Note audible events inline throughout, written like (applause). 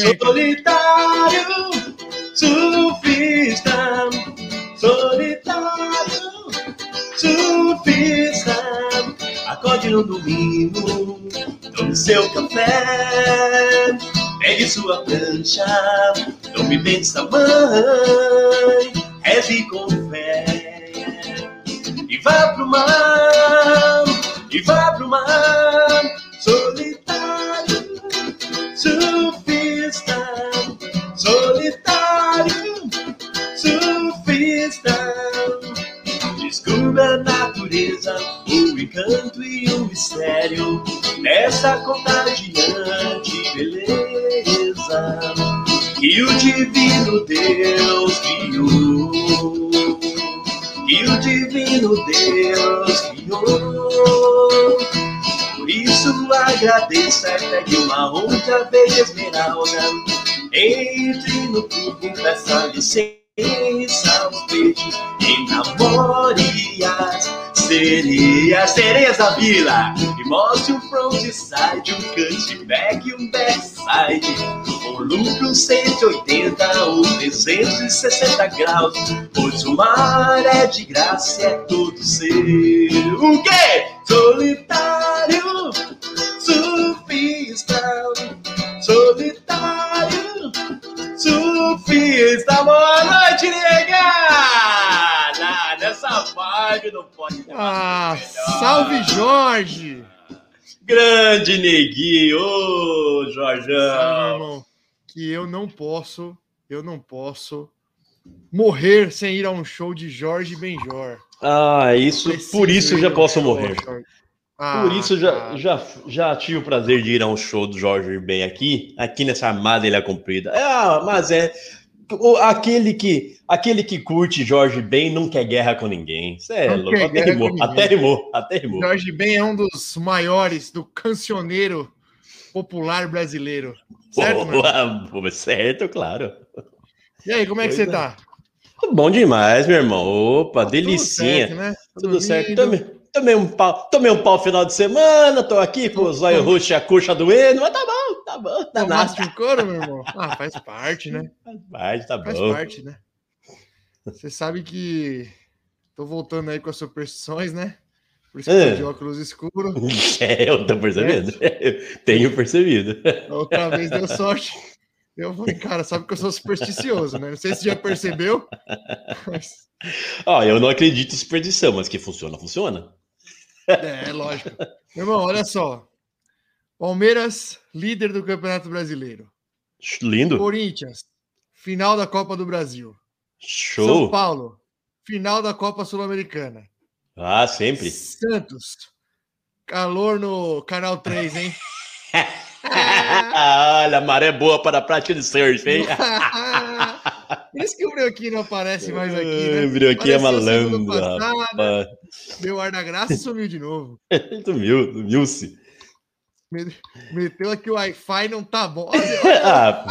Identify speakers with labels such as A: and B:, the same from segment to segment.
A: Solitário, surfista. Solitário, surfista. Acorde no domingo, tome seu café. Pegue sua prancha, tome bem sua mãe. Reze com fé e vá pro mar, e vá pro mar, a natureza, o encanto e o mistério dessa contagiante beleza que o divino Deus criou. Que o divino Deus criou. Por isso agradeça e pegue uma outra vez esmeralda. Entre no clube, peça licença aos peixes e namore as sereias da vila. E mostre um frontside, um cutback e um backside. Um lucro 180 ou 360 graus. Pois o mar é de graça, é todo seu. O quê? Solitário, surfista, solitário, surfista. Boa noite, negada! Não pode ter
B: Ah, salve Jorge!
A: Grande neguinho, ô Jorjão.
B: irmão. Que eu não posso, eu não posso morrer sem ir a um show de Jorge Benjor.
A: Ah, isso, por isso já posso morrer.
B: Ah,
A: Por isso eu já, já, já tive o prazer de ir a um show do Jorge Ben aqui, aqui nessa armada ele é comprida. Ah, mas é aquele que aquele que curte Jorge Ben não quer guerra com ninguém. Isso é
B: Não
A: louco. Até rimou, até rimou, até rimou.
B: Jorge Ben é um dos maiores do cancioneiro popular brasileiro. Certo?
A: Boa, certo, claro.
B: E aí, como é que
A: Pois
B: você
A: é.
B: tá?
A: Bom demais, meu irmão. Opa,
B: Tudo
A: delicinha.
B: certo, né?
A: Tudo certo.
B: Dormindo.
A: Tomei, um pau, tomei um pau final de semana, tô aqui com o zóio (laughs) roxo e a coxa doendo, mas tá bom, tá bom, tá nada.
B: Tomaste um couro, meu irmão? Ah, faz parte, né? (laughs)
A: Vai, tá
B: Faz
A: bom.
B: parte, né? Você sabe que tô voltando aí com as superstições, né? Por isso que eu tô
A: É.
B: de óculos escuros. (laughs)
A: É, eu tô percebendo. Tenho percebido.
B: A outra vez deu sorte. Eu falei, cara, sabe que eu sou supersticioso, né? Não sei se você já percebeu. Mas,
A: Ó, eu não acredito em superstição, mas que funciona, funciona.
B: É, lógico. Meu irmão, olha só. Palmeiras, líder do Campeonato Brasileiro.
A: Lindo.
B: Corinthians, final da Copa do Brasil. São
A: Show.
B: Paulo, final da Copa Sul-Americana.
A: Ah, sempre.
B: Santos, calor no Canal 3, hein? (laughs)
A: Olha, maré boa para a prática de surf, hein? (laughs)
B: Por isso que o Breuquinho não aparece mais aqui, né?
A: Ai, Brioquinho é malandro,
B: passada. Deu ar da graça e sumiu de novo. (laughs)
A: Sumiu, sumiu-se.
B: Me- Meteu aqui o Wi-Fi, não tá bom. (laughs) Olha, olha,
A: Ah,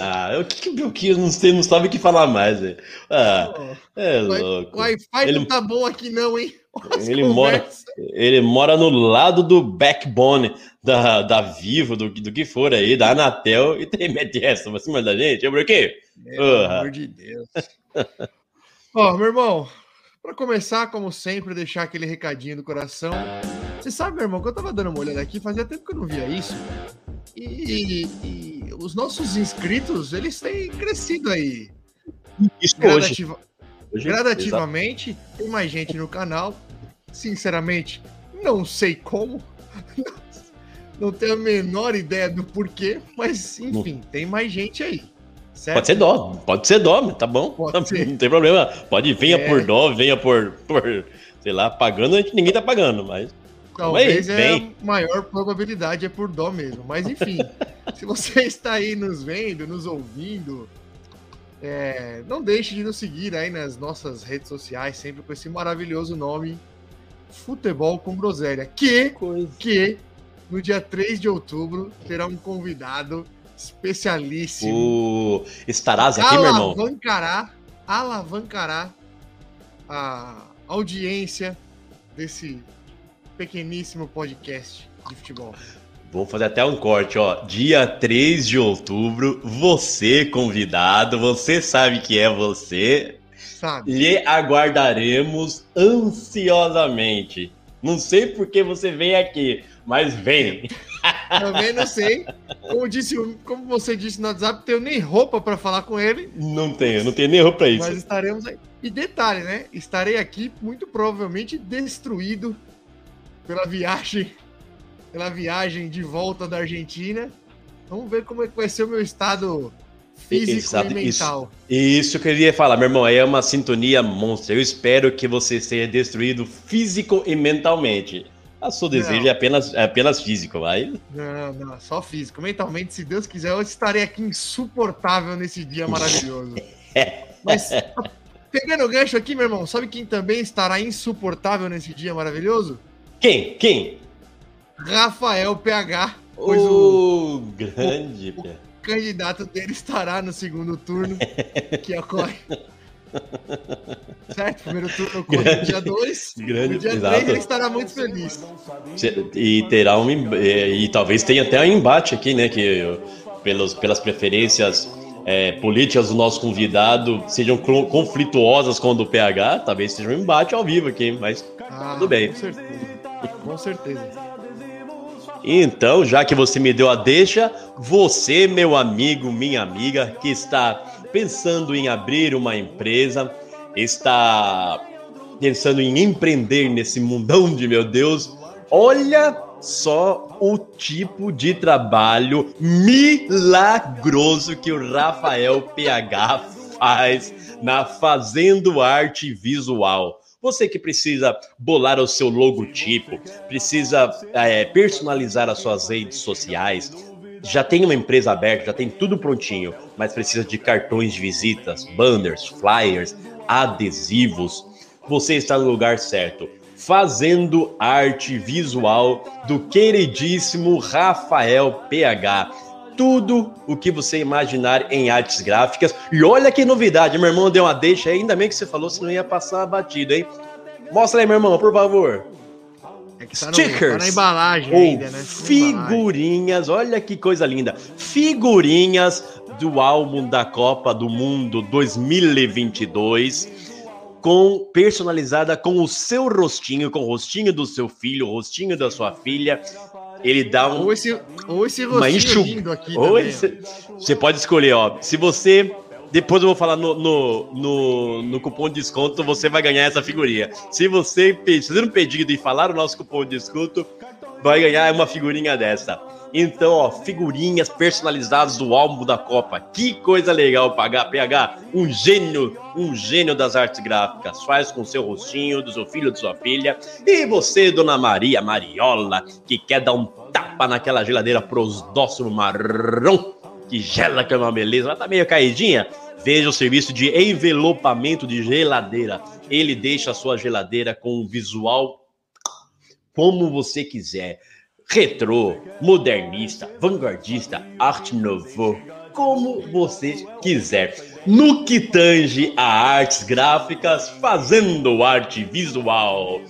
A: ah, o que que o Brioquinho não, sei, não sabe o que falar mais, velho? Ah,
B: ó,
A: é
B: o
A: louco.
B: o Wi-Fi
A: Ele-
B: não tá bom aqui não, hein? As
A: Ele mora-. Ele mora no lado do backbone da, da Vivo, do, do que for aí, da Anatel, e tem mete essa pra cima da gente. Ô, Brioquinho,
B: Pelo
A: Ah.
B: amor de Deus. (laughs) Ó, meu irmão, para começar, como sempre, deixar aquele recadinho do coração. Você sabe, meu irmão, que eu tava dando uma olhada aqui, fazia tempo que eu não via isso. E, e os nossos inscritos, eles têm crescido aí.
A: isso
B: gradativa-
A: hoje
B: gradativamente. Tem mais gente no canal. Sinceramente, não sei como. Não tenho a menor ideia do porquê, mas enfim, tem mais gente aí. Certo?
A: Pode ser dó, pode ser dó, tá bom?
B: Ser.
A: Não tem problema. Pode venha
B: É.
A: por dó, venha por, por, sei lá, pagando, a gente, ninguém tá pagando, mas.
B: Talvez
A: Ué,
B: é
A: vem.
B: a maior probabilidade é por dó mesmo. Mas enfim, (laughs) se você está aí nos vendo, nos ouvindo, é, não deixe de nos seguir aí nas nossas redes sociais, sempre com esse maravilhoso nome, Futebol com Groselha. Que,
A: Coisa.
B: que no dia 3 de outubro terá um convidado especialíssimo.
A: O... Estarás aqui, meu irmão?
B: alavancará, alavancará a audiência desse pequeníssimo podcast de futebol.
A: Vamos fazer até um corte, ó. Dia 3 de outubro, você convidado, você sabe que é você.
B: Sabe?
A: Lhe aguardaremos ansiosamente. Não sei por que você vem aqui, mas vem.
B: Também não sei. Como, disse, como você disse no WhatsApp, tenho nem roupa para falar com ele,
A: Não tenho, não tenho nem roupa pra isso.
B: mas estaremos aí. E detalhe, né? Estarei aqui muito provavelmente destruído pela viagem, pela viagem de volta da Argentina. Vamos ver como é que vai ser o meu estado físico
A: Exato,
B: e
A: isso.
B: mental.
A: Isso que eu queria falar, meu irmão, é uma sintonia monstra. Eu espero que você seja destruído físico e mentalmente. A seu desejo
B: Não.
A: é apenas, é apenas físico, vai.
B: Não, não, só físico. Mentalmente, se Deus quiser, eu estarei aqui insuportável nesse dia (laughs) maravilhoso. Mas, pegando o gancho aqui, meu irmão, sabe quem também estará insuportável nesse dia maravilhoso?
A: Quem? Quem?
B: Rafael PH, pois o
A: O grande. Pia.
B: candidato dele estará no segundo turno, que ocorre. (laughs) Certo? Primeiro turno no dia 2.
A: grande,
B: No dia
A: exato.
B: 3 ele estará muito feliz.
A: E terá um. em- é, E talvez tenha até um embate aqui, né? Que pelos, pelas preferências é, políticas do nosso convidado sejam conflituosas com a do PH, talvez seja um embate ao vivo aqui, mas
B: Ah,
A: Tudo bem.
B: Com certeza. Com certeza.
A: Então, já que você me deu a deixa, você, meu amigo, minha amiga, que está pensando em abrir uma empresa, está pensando em empreender nesse mundão de meu Deus, olha só o tipo de trabalho milagroso que o Rafael PH faz na Fazendo Arte Visual. Você que precisa bolar o seu logotipo, precisa é, personalizar as suas redes sociais, já tem uma empresa aberta, já tem tudo prontinho, mas precisa de cartões de visitas, banners, flyers, adesivos. Você está no lugar certo. Fazendo arte visual do queridíssimo Rafael PH. Tudo o que você imaginar em artes gráficas. E olha que novidade, meu irmão deu uma deixa ainda bem que você falou, senão ia passar batido, hein? Mostra aí, meu irmão, por favor.
B: É que tá, no,
A: Stickers.
B: tá na embalagem
A: Ou
B: ainda, né? Tá
A: figurinhas, olha que coisa linda. Figurinhas do álbum da Copa do Mundo 2022, com personalizada com o seu rostinho, com o rostinho do seu filho, o rostinho da sua filha. Ele dá um
B: Ou esse, ou esse
A: uma
B: rostinho
A: enxug-
B: lindo aqui
A: Ou
B: também,
A: esse- Você pode escolher, ó. Se você. Depois eu vou falar no, no, no, no cupom de desconto, você vai ganhar essa figurinha. Se você fazer um pedido e falar o nosso cupom de desconto, vai ganhar uma figurinha dessa. Então, ó, figurinhas personalizadas do álbum da Copa. Que coisa legal, PH. PH, um gênio, um gênio das artes gráficas. Faz com seu rostinho, do seu filho, de sua filha. E você, Dona Maria Mariola, que quer dar um tapa naquela geladeira prosdóximo marrom, que gela que é uma beleza, ela tá meio caidinha. Veja o serviço de envelopamento de geladeira. Ele deixa a sua geladeira com um visual como você quiser. Retrô, modernista, vanguardista, arte nouveau, como você quiser. No que tange a artes gráficas, fazendo arte visual.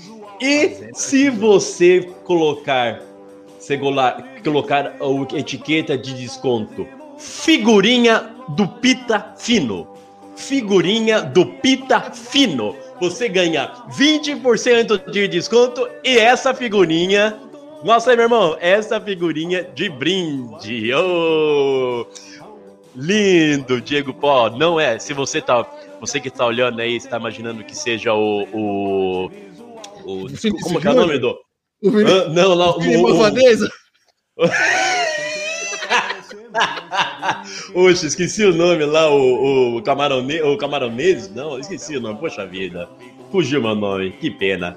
A: E se você colocar, colocar a etiqueta de desconto, figurinha do Pita Fino. Figurinha do Pita Fino. Você ganha 20% de desconto e essa figurinha. Nossa, aí, meu irmão, essa figurinha de brinde. Oh! Lindo, Diego Pó. Não é. Se você tá. Você que tá olhando aí, está imaginando que seja o. o, o como que é o nome do.
B: O Vini-
A: Hã? não, não.
B: Vini
A: o- o-
B: Malvadeza? (laughs) (laughs)
A: Oxe, esqueci o nome lá, o, o, camarone, o camaronês? Não, esqueci o nome, poxa vida. Fugiu meu nome, que pena.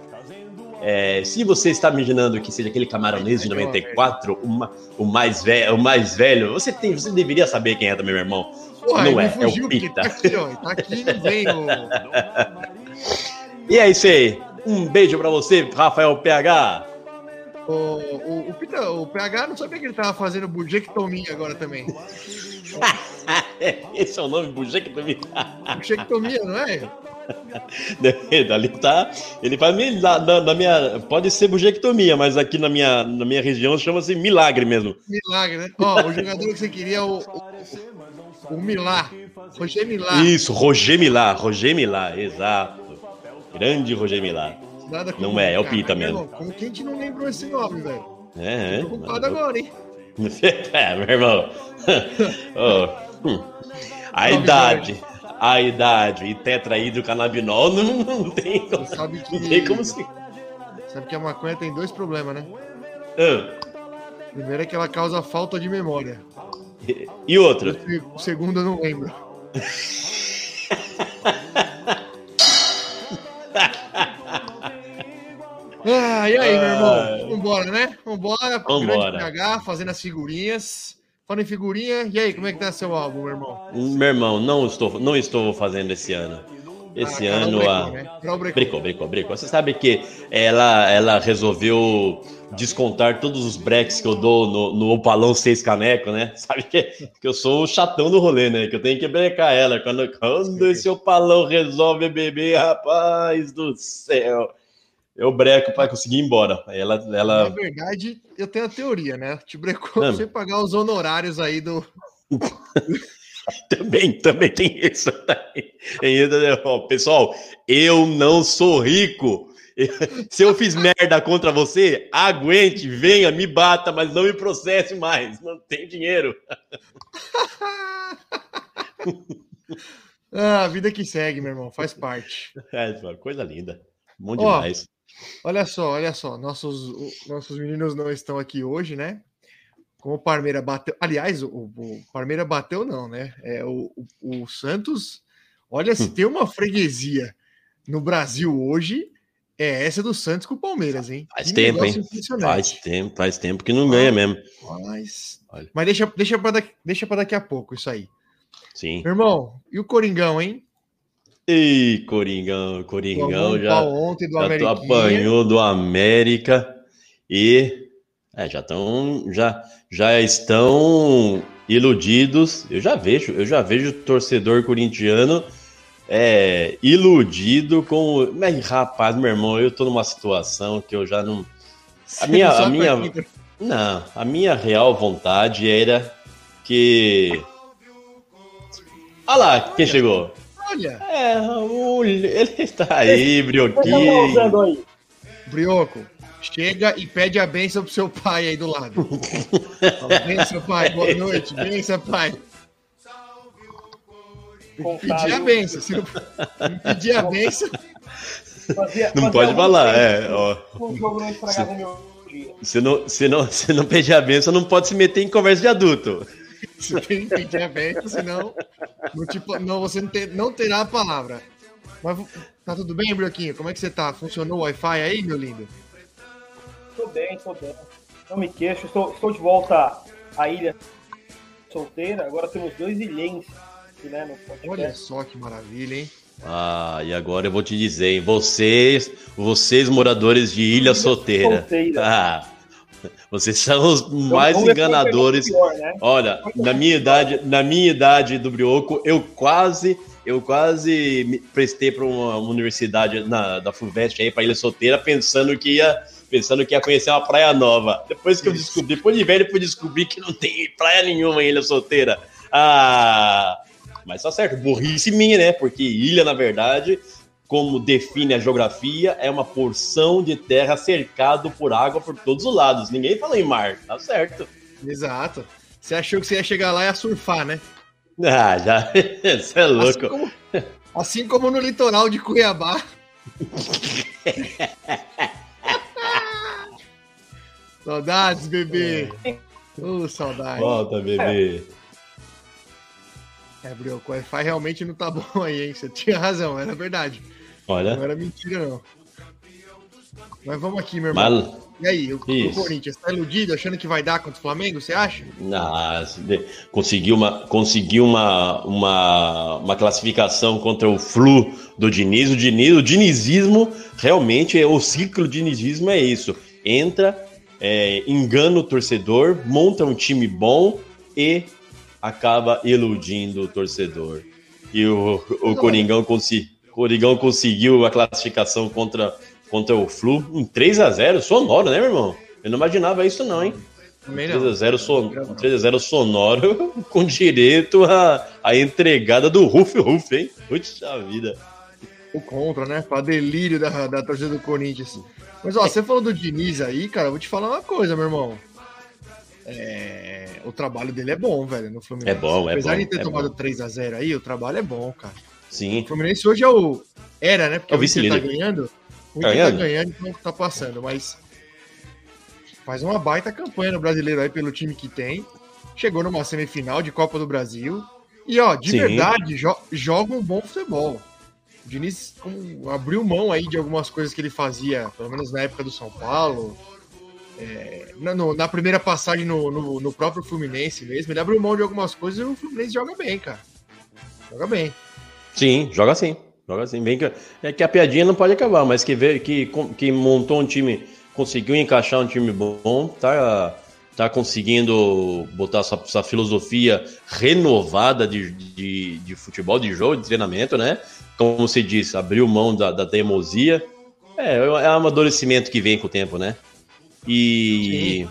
A: É, se você está imaginando que seja aquele camaronês de 94, uma, o, mais velho, o mais velho, você, tem, você deveria saber quem é também, meu irmão.
B: Porra,
A: não é,
B: fugiu,
A: é o Pita.
B: Tá aqui, ó. Tá aqui não vem o. (laughs)
A: E é isso aí. Um beijo pra você, Rafael PH.
B: O, o, o, Pita- o PH não sabia que ele tava fazendo bujectomia agora também. (laughs)
A: Esse é o nome, também.
B: Bujectomia, não é?
A: Ali tá. Ele faz na, na- na minha. Pode ser bujectomia, mas aqui na minha, na minha região chama-se milagre mesmo.
B: Milagre, né? Ó, o jogador que você queria é o. O, o Milá. Roger Milá.
A: Isso, Roger Milá, Roger Milá, exato. Grande Roger Milá.
B: Nada
A: Não é, é o
B: cara.
A: Pita
B: Meu
A: mesmo.
B: Como que a gente não lembrou esse nome, velho?
A: É, é.
B: Tô preocupado agora, hein? (laughs)
A: É, meu irmão. (laughs) Oh, hum. A idade. A idade e tetrahidrocannabinol (laughs) não, não tem como.
B: Sabe que,
A: Não tem como se.
B: sabe que a maconha tem dois problemas, né?
A: Ah,
B: Primeiro é que ela causa falta de memória.
A: E outra?
B: O segundo eu não lembro. Ah, e aí, meu irmão? Vambora, né? Vambora.
A: Vambora.
B: Grande PH, fazendo as figurinhas. Falando em figurinha, e aí, como é que tá seu álbum, meu irmão?
A: Meu irmão, não estou, não estou fazendo esse ano. Esse
B: Ah,
A: ano a.
B: né? Brecou,
A: brecou, brecou. Você sabe que ela, ela resolveu descontar todos os breaks que eu dou no, no Opalão Seis Caneco, né? (laughs) Sabe que, que eu sou o chatão do rolê, né? Que eu tenho que brecar ela. Quando, quando esse Opalão resolve beber, rapaz do céu, eu breco para conseguir ir embora. Aí Ela,
B: Na
A: ela
B: verdade, eu tenho a teoria, né? Te brecou pra você pagar os honorários aí do. (laughs)
A: também, também tem isso. Né? Ó, Pessoal, eu não sou rico. (laughs) Se eu fiz merda contra você, aguente, venha, me bata, mas não me processe mais. Não tem dinheiro. (laughs)
B: Ah, a vida que segue, meu irmão, faz parte.
A: É, uma coisa linda. Bom
B: Ó,
A: demais.
B: Olha só, olha só, nossos, nossos meninos não estão aqui hoje, né? Como o Parmeira bateu. Aliás, o, o Parmeira bateu, não, né? É, o, o, o Santos, olha,
A: Hum.
B: se tem uma freguesia no Brasil hoje, é essa do Santos com o Palmeiras, hein?
A: Faz
B: Que
A: tempo, hein? Faz tempo, faz tempo que não ganha mesmo.
B: Mas,
A: Olha.
B: mas deixa, deixa, para daqui, deixa daqui a pouco isso aí.
A: Sim.
B: Meu irmão, e o Coringão, hein?
A: Ei, Coringão, Coringão
B: Tomou
A: já.
B: ontem do
A: Já apanhou do América e é, já estão já já estão iludidos. Eu já vejo, eu já vejo o torcedor corintiano é, iludido com, mas rapaz, meu irmão, eu tô numa situação que eu já não a minha
B: não
A: a minha
B: quem-
A: não, a minha real vontade era que Olha lá, quem chegou?
B: Olha,
A: É, o, ele está aí,
C: tá
A: Brioquinho.
C: aí?
B: Brioco, chega e pede a benção pro seu pai aí do lado. (laughs) Benção, pai, boa noite, benção, pai. Pedir a benção. Se não, pedir a benção,
C: Fazia-
A: Não
C: fazia
A: pode falar, é, ó.
C: Um jogo não estragava o meu dia.
A: Se não, se não, se não pedir a benção, não pode se meter em conversa de adulto.
B: Você tem que pedir a benção, senão não, te po- não, você não, ter- não terá a palavra. Mas tá tudo bem, Brioquinho? Como é que você tá? Funcionou o Wi-Fi aí, meu lindo?
C: Tô bem, tô bem. Não me queixo, estou, estou de volta à ilha solteira. Agora temos dois ilhenses aqui, né, no podcast.
B: Olha só que maravilha, hein?
A: Ah, e agora eu vou te dizer, hein? Vocês, vocês moradores de Ilha Solteira.
C: Solteira.
A: Ah, (laughs) vocês são os
C: Vamos-
A: mais enganadores.
C: pior, né?
A: Olha, na minha idade, na minha idade do Brioco, eu quase, eu quase me prestei para uma universidade na, da Fulvestre aí para Ilha Solteira, pensando que ia, pensando que ia conhecer uma praia nova. Depois que eu descobri, depois de velho, eu fui descobrir que não tem praia nenhuma em Ilha Solteira. Ah, mas tá certo, burrice minha, né? Porque ilha, na verdade, como define a geografia, é uma porção de terra cercado por água por todos os lados. Ninguém fala em mar, tá certo.
B: Exato. Você achou que você ia chegar lá e ia surfar, né?
A: Ah, já. (laughs) Você é
B: Assim
A: louco.
B: como, assim como no litoral de Cuiabá. (laughs) Saudades, bebê. Ô, saudade.
A: Volta, bebê.
B: É, Brioco, o Wi-Fi realmente não tá (laughs) bom aí, hein? Você tinha razão, era verdade. Não
A: Olha,
B: era mentira, não. Mas vamos aqui, meu irmão.
A: mal.
B: E aí, o, o. Corinthians tá iludido, achando que vai dar contra o Flamengo, você acha?
A: Ah, conseguiu uma, conseguiu uma, uma, uma classificação contra o Flu do Diniz. O Diniz, o dinizismo realmente é o ciclo dinizismo é isso. Entra, é, engana o torcedor, monta um time bom e acaba iludindo o torcedor. E o, o Coringão, consi, Coringão conseguiu a classificação contra, contra o Flu em 3 a 0 sonoro, né, meu irmão? Eu não imaginava isso não, hein?
B: Também não.
A: 3x0 son... 3x0 sonoro (laughs) com direito à, à entregada do Ruf Ruf, hein? Puxa vida.
B: O contra, né? Pra delírio da, da torcida do Corinthians. Mas, ó, você falou do Diniz aí, cara, eu vou te falar uma coisa, meu irmão. É, O trabalho dele é bom, velho, no Fluminense.
A: É bom, é
B: Apesar
A: bom,
B: de ter
A: é
B: tomado
A: bom.
B: 3x0 aí, o trabalho é bom, cara.
A: Sim.
B: O Fluminense hoje é o. Era, né? Porque
A: É o
B: Inter tá
A: vice-líder.
B: ganhando. O
A: Tá
B: Inter tá
A: ganhando?
B: ganhando e não tá passando, mas faz uma baita campanha no brasileiro aí pelo time que tem. Chegou numa semifinal de Copa do Brasil. E, ó, de
A: Sim.
B: verdade, jo- joga um bom futebol. O Diniz com- abriu mão aí de algumas coisas que ele fazia, pelo menos na época do São Paulo. É, na, no- na primeira passagem no, no- no próprio Fluminense mesmo, ele abriu mão de algumas coisas e o Fluminense joga bem, cara. Joga bem.
A: Sim, joga assim. Joga assim. Bem que, é que a piadinha não pode acabar, mas que, vê, que, que montou um time, conseguiu encaixar um time bom, tá, tá conseguindo botar essa, essa filosofia renovada de, de, de futebol, de jogo, de treinamento, né? Como você disse, abriu mão da, da teimosia. É, é um amadurecimento que vem com o tempo, né? E.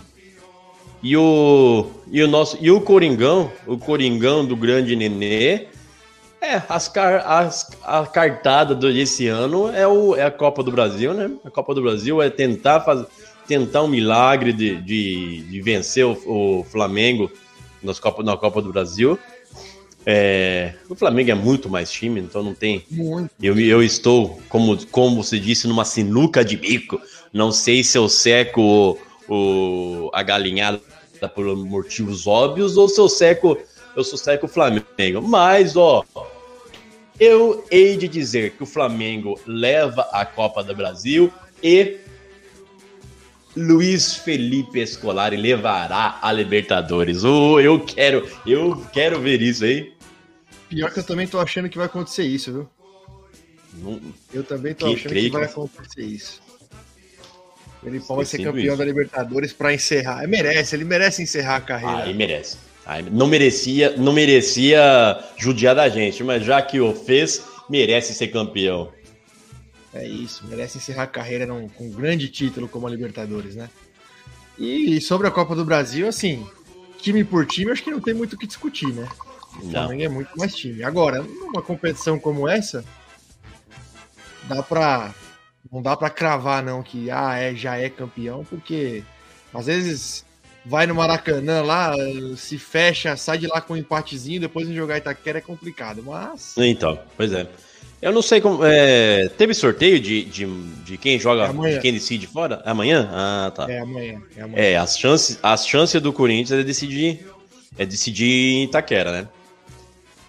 A: E o, e o nosso e o Coringão, o Coringão do grande Nenê, é, as, car, as a cartada do- desse ano é, o, é a Copa do Brasil, né? A Copa do Brasil é tentar fazer tentar um milagre de, de, de vencer o, o Flamengo nas Copa, na Copa do Brasil. É, o Flamengo é muito mais time, então não tem.
B: Muito.
A: Eu, eu estou, como, como você disse, numa sinuca de bico. Não sei se eu seco o, o- a galinhada por motivos óbvios ou se eu seco, eu sou seco o Flamengo. Mas, ó, eu hei de dizer que o Flamengo leva a Copa do Brasil e Luiz Felipe Escolari levará a Libertadores. Oh, eu quero, eu quero ver isso, hein?
B: Pior que eu também tô achando que vai acontecer isso, viu?
A: Não-
B: Eu também tô
A: Que
B: achando
A: creio
B: que vai
A: que-
B: acontecer isso. Felipão vai ser campeão
A: isso.
B: da Libertadores pra encerrar. É, merece, ele merece encerrar a carreira.
A: Aí merece. Aí não merecia, não merecia judiar da gente, mas já que o fez, merece ser campeão.
B: É isso, merece encerrar a carreira num- com um grande título como a Libertadores, né? E sobre a Copa do Brasil, assim, time por time, acho que não tem muito o que discutir, né? O
A: Não.
B: Flamengo é muito mais time. Agora, numa competição como essa, dá pra. Não dá pra cravar, não, que ah, é, já é campeão, porque às vezes vai no Maracanã lá, se fecha, sai de lá com um empatezinho, depois em jogar Itaquera é complicado. Mas
A: Então, pois é. Eu não sei como. é, teve sorteio de, de, de quem joga,
B: É
A: de quem decide fora? Amanhã? Ah, tá.
B: é amanhã. É amanhã.
A: É, as chances, as chances do Corinthians é decidir, é decidir em Itaquera, né?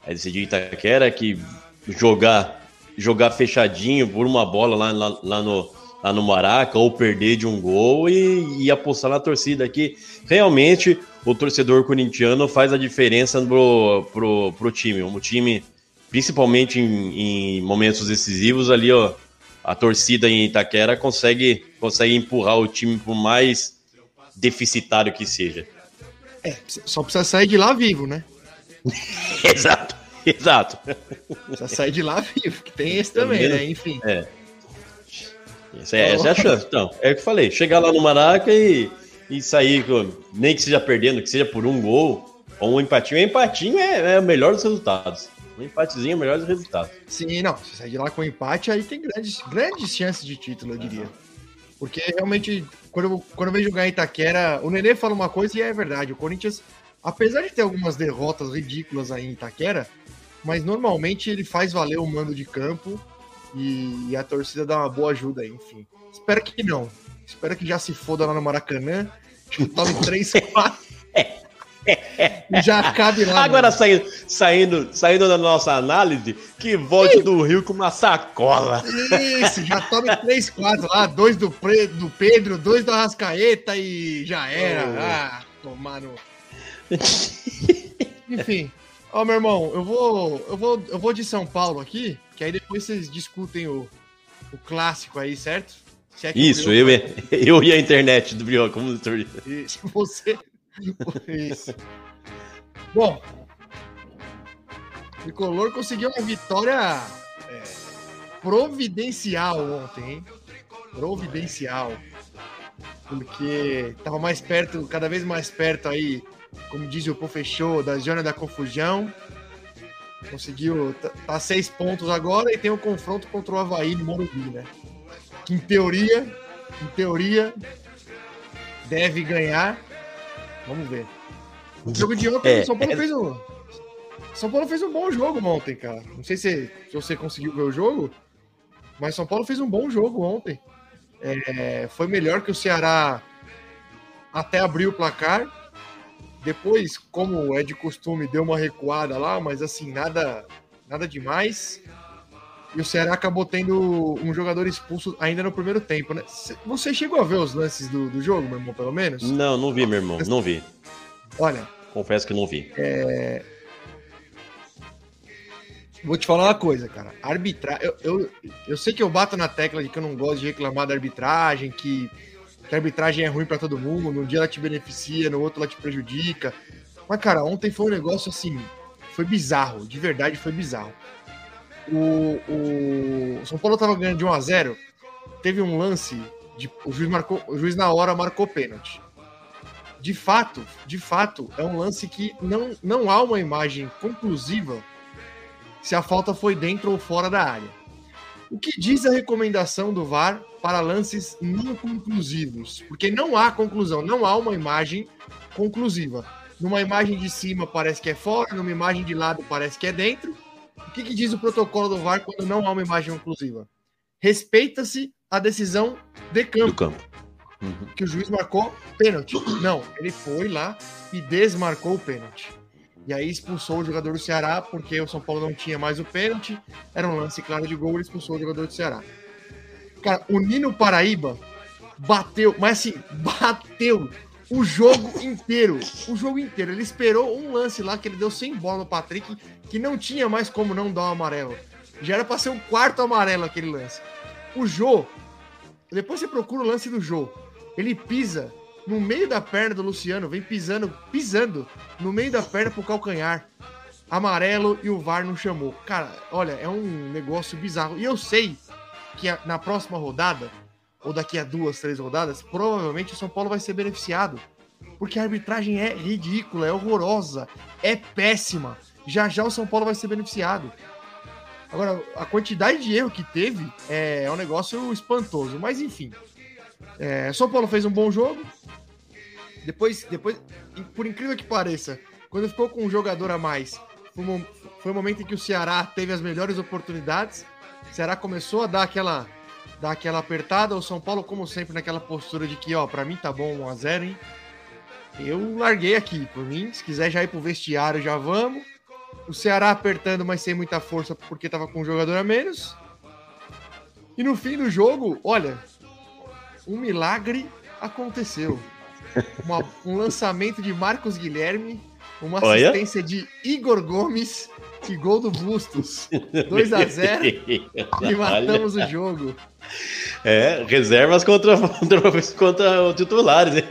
A: É decidir em Itaquera que jogar, jogar fechadinho por uma bola lá, lá, lá no, lá no Maraca ou perder de um gol e, e apostar na torcida aqui. Realmente o torcedor corintiano faz a diferença pro, pro, pro time. O time, principalmente em, em momentos decisivos, ali, ó, a torcida em Itaquera consegue, consegue empurrar o time por mais deficitário que seja.
B: É, só precisa sair de lá vivo, né? (laughs)
A: Exato, exato.
B: Precisa sair de lá vivo, que tem esse também, né? Enfim.
A: Essa é, essa é a chance. Então, é o que eu falei. Chegar lá no Maraca e, e sair, nem que seja perdendo, que seja por um gol ou um empatinho. Um empatinho é, é o melhor dos resultados. Um empatezinho é o melhor dos resultados.
B: Sim, não. Se sair de lá com empate, aí tem grandes, grandes chances de título, eu diria. Porque realmente, quando eu, quando eu vejo jogar em Itaquera, o Nenê fala uma coisa e é verdade. O Corinthians, apesar de ter algumas derrotas ridículas aí em Itaquera, mas normalmente ele faz valer o mando de campo e, e a torcida dá uma boa ajuda aí, enfim. Espero que não. Espero que já se foda lá no Maracanã. Tome 3, 4. Já cabe lá.
A: Agora
B: mano.
A: saindo, saindo, saindo da nossa análise, que volte do Rio com uma sacola.
B: Isso, já tome 3, 4 lá, dois do, Pre- do Pedro, dois do Arrascaeta e já era.
A: Oh.
B: Ah, tomar no. (laughs) Enfim. Ó, meu irmão, eu vou, eu vou, eu vou de São Paulo aqui, que aí depois vocês discutem o, o clássico aí, certo? É
A: Isso, eu, e- (laughs) eu e a internet do Brioco. Vamos (laughs)
B: Isso, você. Isso. Bom, o Tricolor conseguiu uma vitória é, providencial ontem, hein? Providencial. Porque tava mais perto, cada vez mais perto aí, como diz o Pofechou, da zona da confusão. Conseguiu, tá, tá seis pontos agora e tem o confronto contra o Havaí no Morumbi, né? Que em teoria, em teoria, deve ganhar. Vamos ver. O jogo de ontem,
A: É,
B: o São Paulo
A: é-
B: fez um. São Paulo fez um bom jogo ontem, cara. Não sei se, se você conseguiu ver o jogo, mas São Paulo fez um bom jogo ontem. É, foi melhor que o Ceará até abrir o placar. Depois, como é de costume, deu uma recuada lá, mas assim, nada, nada demais. E o Ceará acabou tendo um jogador expulso ainda no primeiro tempo, né? Cê- Você chegou a ver os lances do, do jogo, meu irmão, pelo menos?
A: Não, não vi, meu irmão. Não vi.
B: Olha,
A: Confesso que não vi.
B: Vou te falar uma coisa, cara. Arbitrar. Eu, eu, eu sei que eu bato na tecla de que eu não gosto de reclamar da arbitragem, que, que a arbitragem é ruim pra todo mundo. Num dia ela te beneficia, no outro ela te prejudica. Mas, cara, ontem foi um negócio assim. Foi bizarro. De verdade, foi bizarro. O, o São Paulo tava ganhando de 1 a 0 Teve um lance. De, o, juiz marcou, o juiz na hora marcou pênalti. De fato, de fato, é um lance que não, não há uma imagem conclusiva se a falta foi dentro ou fora da área. O que diz a recomendação do VAR para lances não conclusivos? Porque não há conclusão, não há uma imagem conclusiva. Numa imagem de cima parece que é fora, numa imagem de lado parece que é dentro. O que, que diz o protocolo do VAR quando não há uma imagem conclusiva? Respeita-se a decisão de
A: Do
B: campo
A: campo. Uhum.
B: que o juiz marcou pênalti. Não, ele foi lá e desmarcou o pênalti. E aí expulsou o jogador do Ceará, porque o São Paulo não tinha mais o pênalti. Era um lance claro de gol, ele expulsou o jogador do Ceará. Cara, o Nino Paraíba bateu, mas assim, bateu o jogo inteiro. O jogo inteiro. Ele esperou um lance lá que ele deu sem bola no Patrick, que não tinha mais como não dar um amarelo. Já era pra ser um quarto amarelo aquele lance. O Jô, depois você procura o lance do Jô. Ele pisa no meio da perna do Luciano, vem pisando, pisando no meio da perna pro calcanhar. Amarelo e o VAR não chamou. Cara, olha, é um negócio bizarro. E eu sei que a- na próxima rodada, ou daqui a duas, três rodadas, provavelmente o São Paulo vai ser beneficiado. Porque a arbitragem é ridícula, é horrorosa, é péssima. Já já o São Paulo vai ser beneficiado. Agora, a quantidade de erro que teve é, é um negócio espantoso. Mas enfim. É, São Paulo fez um bom jogo. Depois, depois, por incrível que pareça, quando ficou com um jogador a mais, foi, um, foi o momento em que o Ceará teve as melhores oportunidades. O Ceará começou a dar aquela, dar aquela apertada. O São Paulo, como sempre, naquela postura de que, ó, pra mim tá bom 1x0, hein? Eu larguei aqui, por mim. Se quiser já ir pro vestiário, já vamos. O Ceará apertando, mas sem muita força, porque tava com um jogador a menos. E no fim do jogo, olha, um milagre aconteceu. Uma- um lançamento de Marcos Guilherme, uma
A: Olha.
B: assistência de Igor Gomes e gol do Bustos. 2 a (laughs) 0 e matamos o jogo.
A: É, reservas contra, contra, os titulares. hein?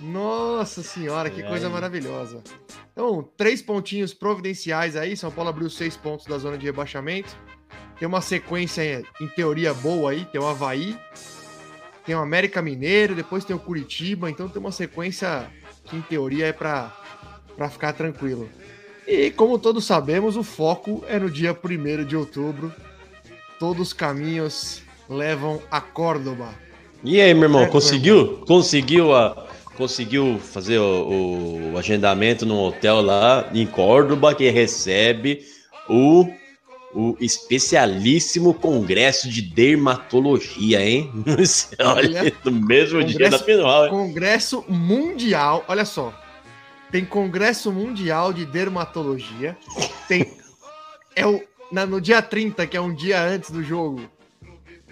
B: Nossa senhora, que
A: É.
B: coisa maravilhosa. Então, três pontinhos providenciais aí. São Paulo abriu seis pontos da zona de rebaixamento. Tem uma sequência, em teoria, boa aí. Tem o Havaí, tem o América Mineiro, depois tem o Curitiba. Então tem uma sequência que, em teoria, é para ficar tranquilo. E, como todos sabemos, o foco é no dia 1 de outubro. Todos os caminhos levam a Córdoba.
A: E aí, meu irmão,
B: É,
A: conseguiu? Conseguiu a. Conseguiu fazer o, o agendamento num hotel lá em Córdoba que recebe o, o especialíssimo congresso de dermatologia, hein? (laughs) Olha,
B: Olha,
A: no mesmo dia da
B: congresso-
A: final, hein?
B: Congresso Mundial, olha só. Tem Congresso Mundial de Dermatologia, tem é o na- no dia 30, que é um dia antes do jogo,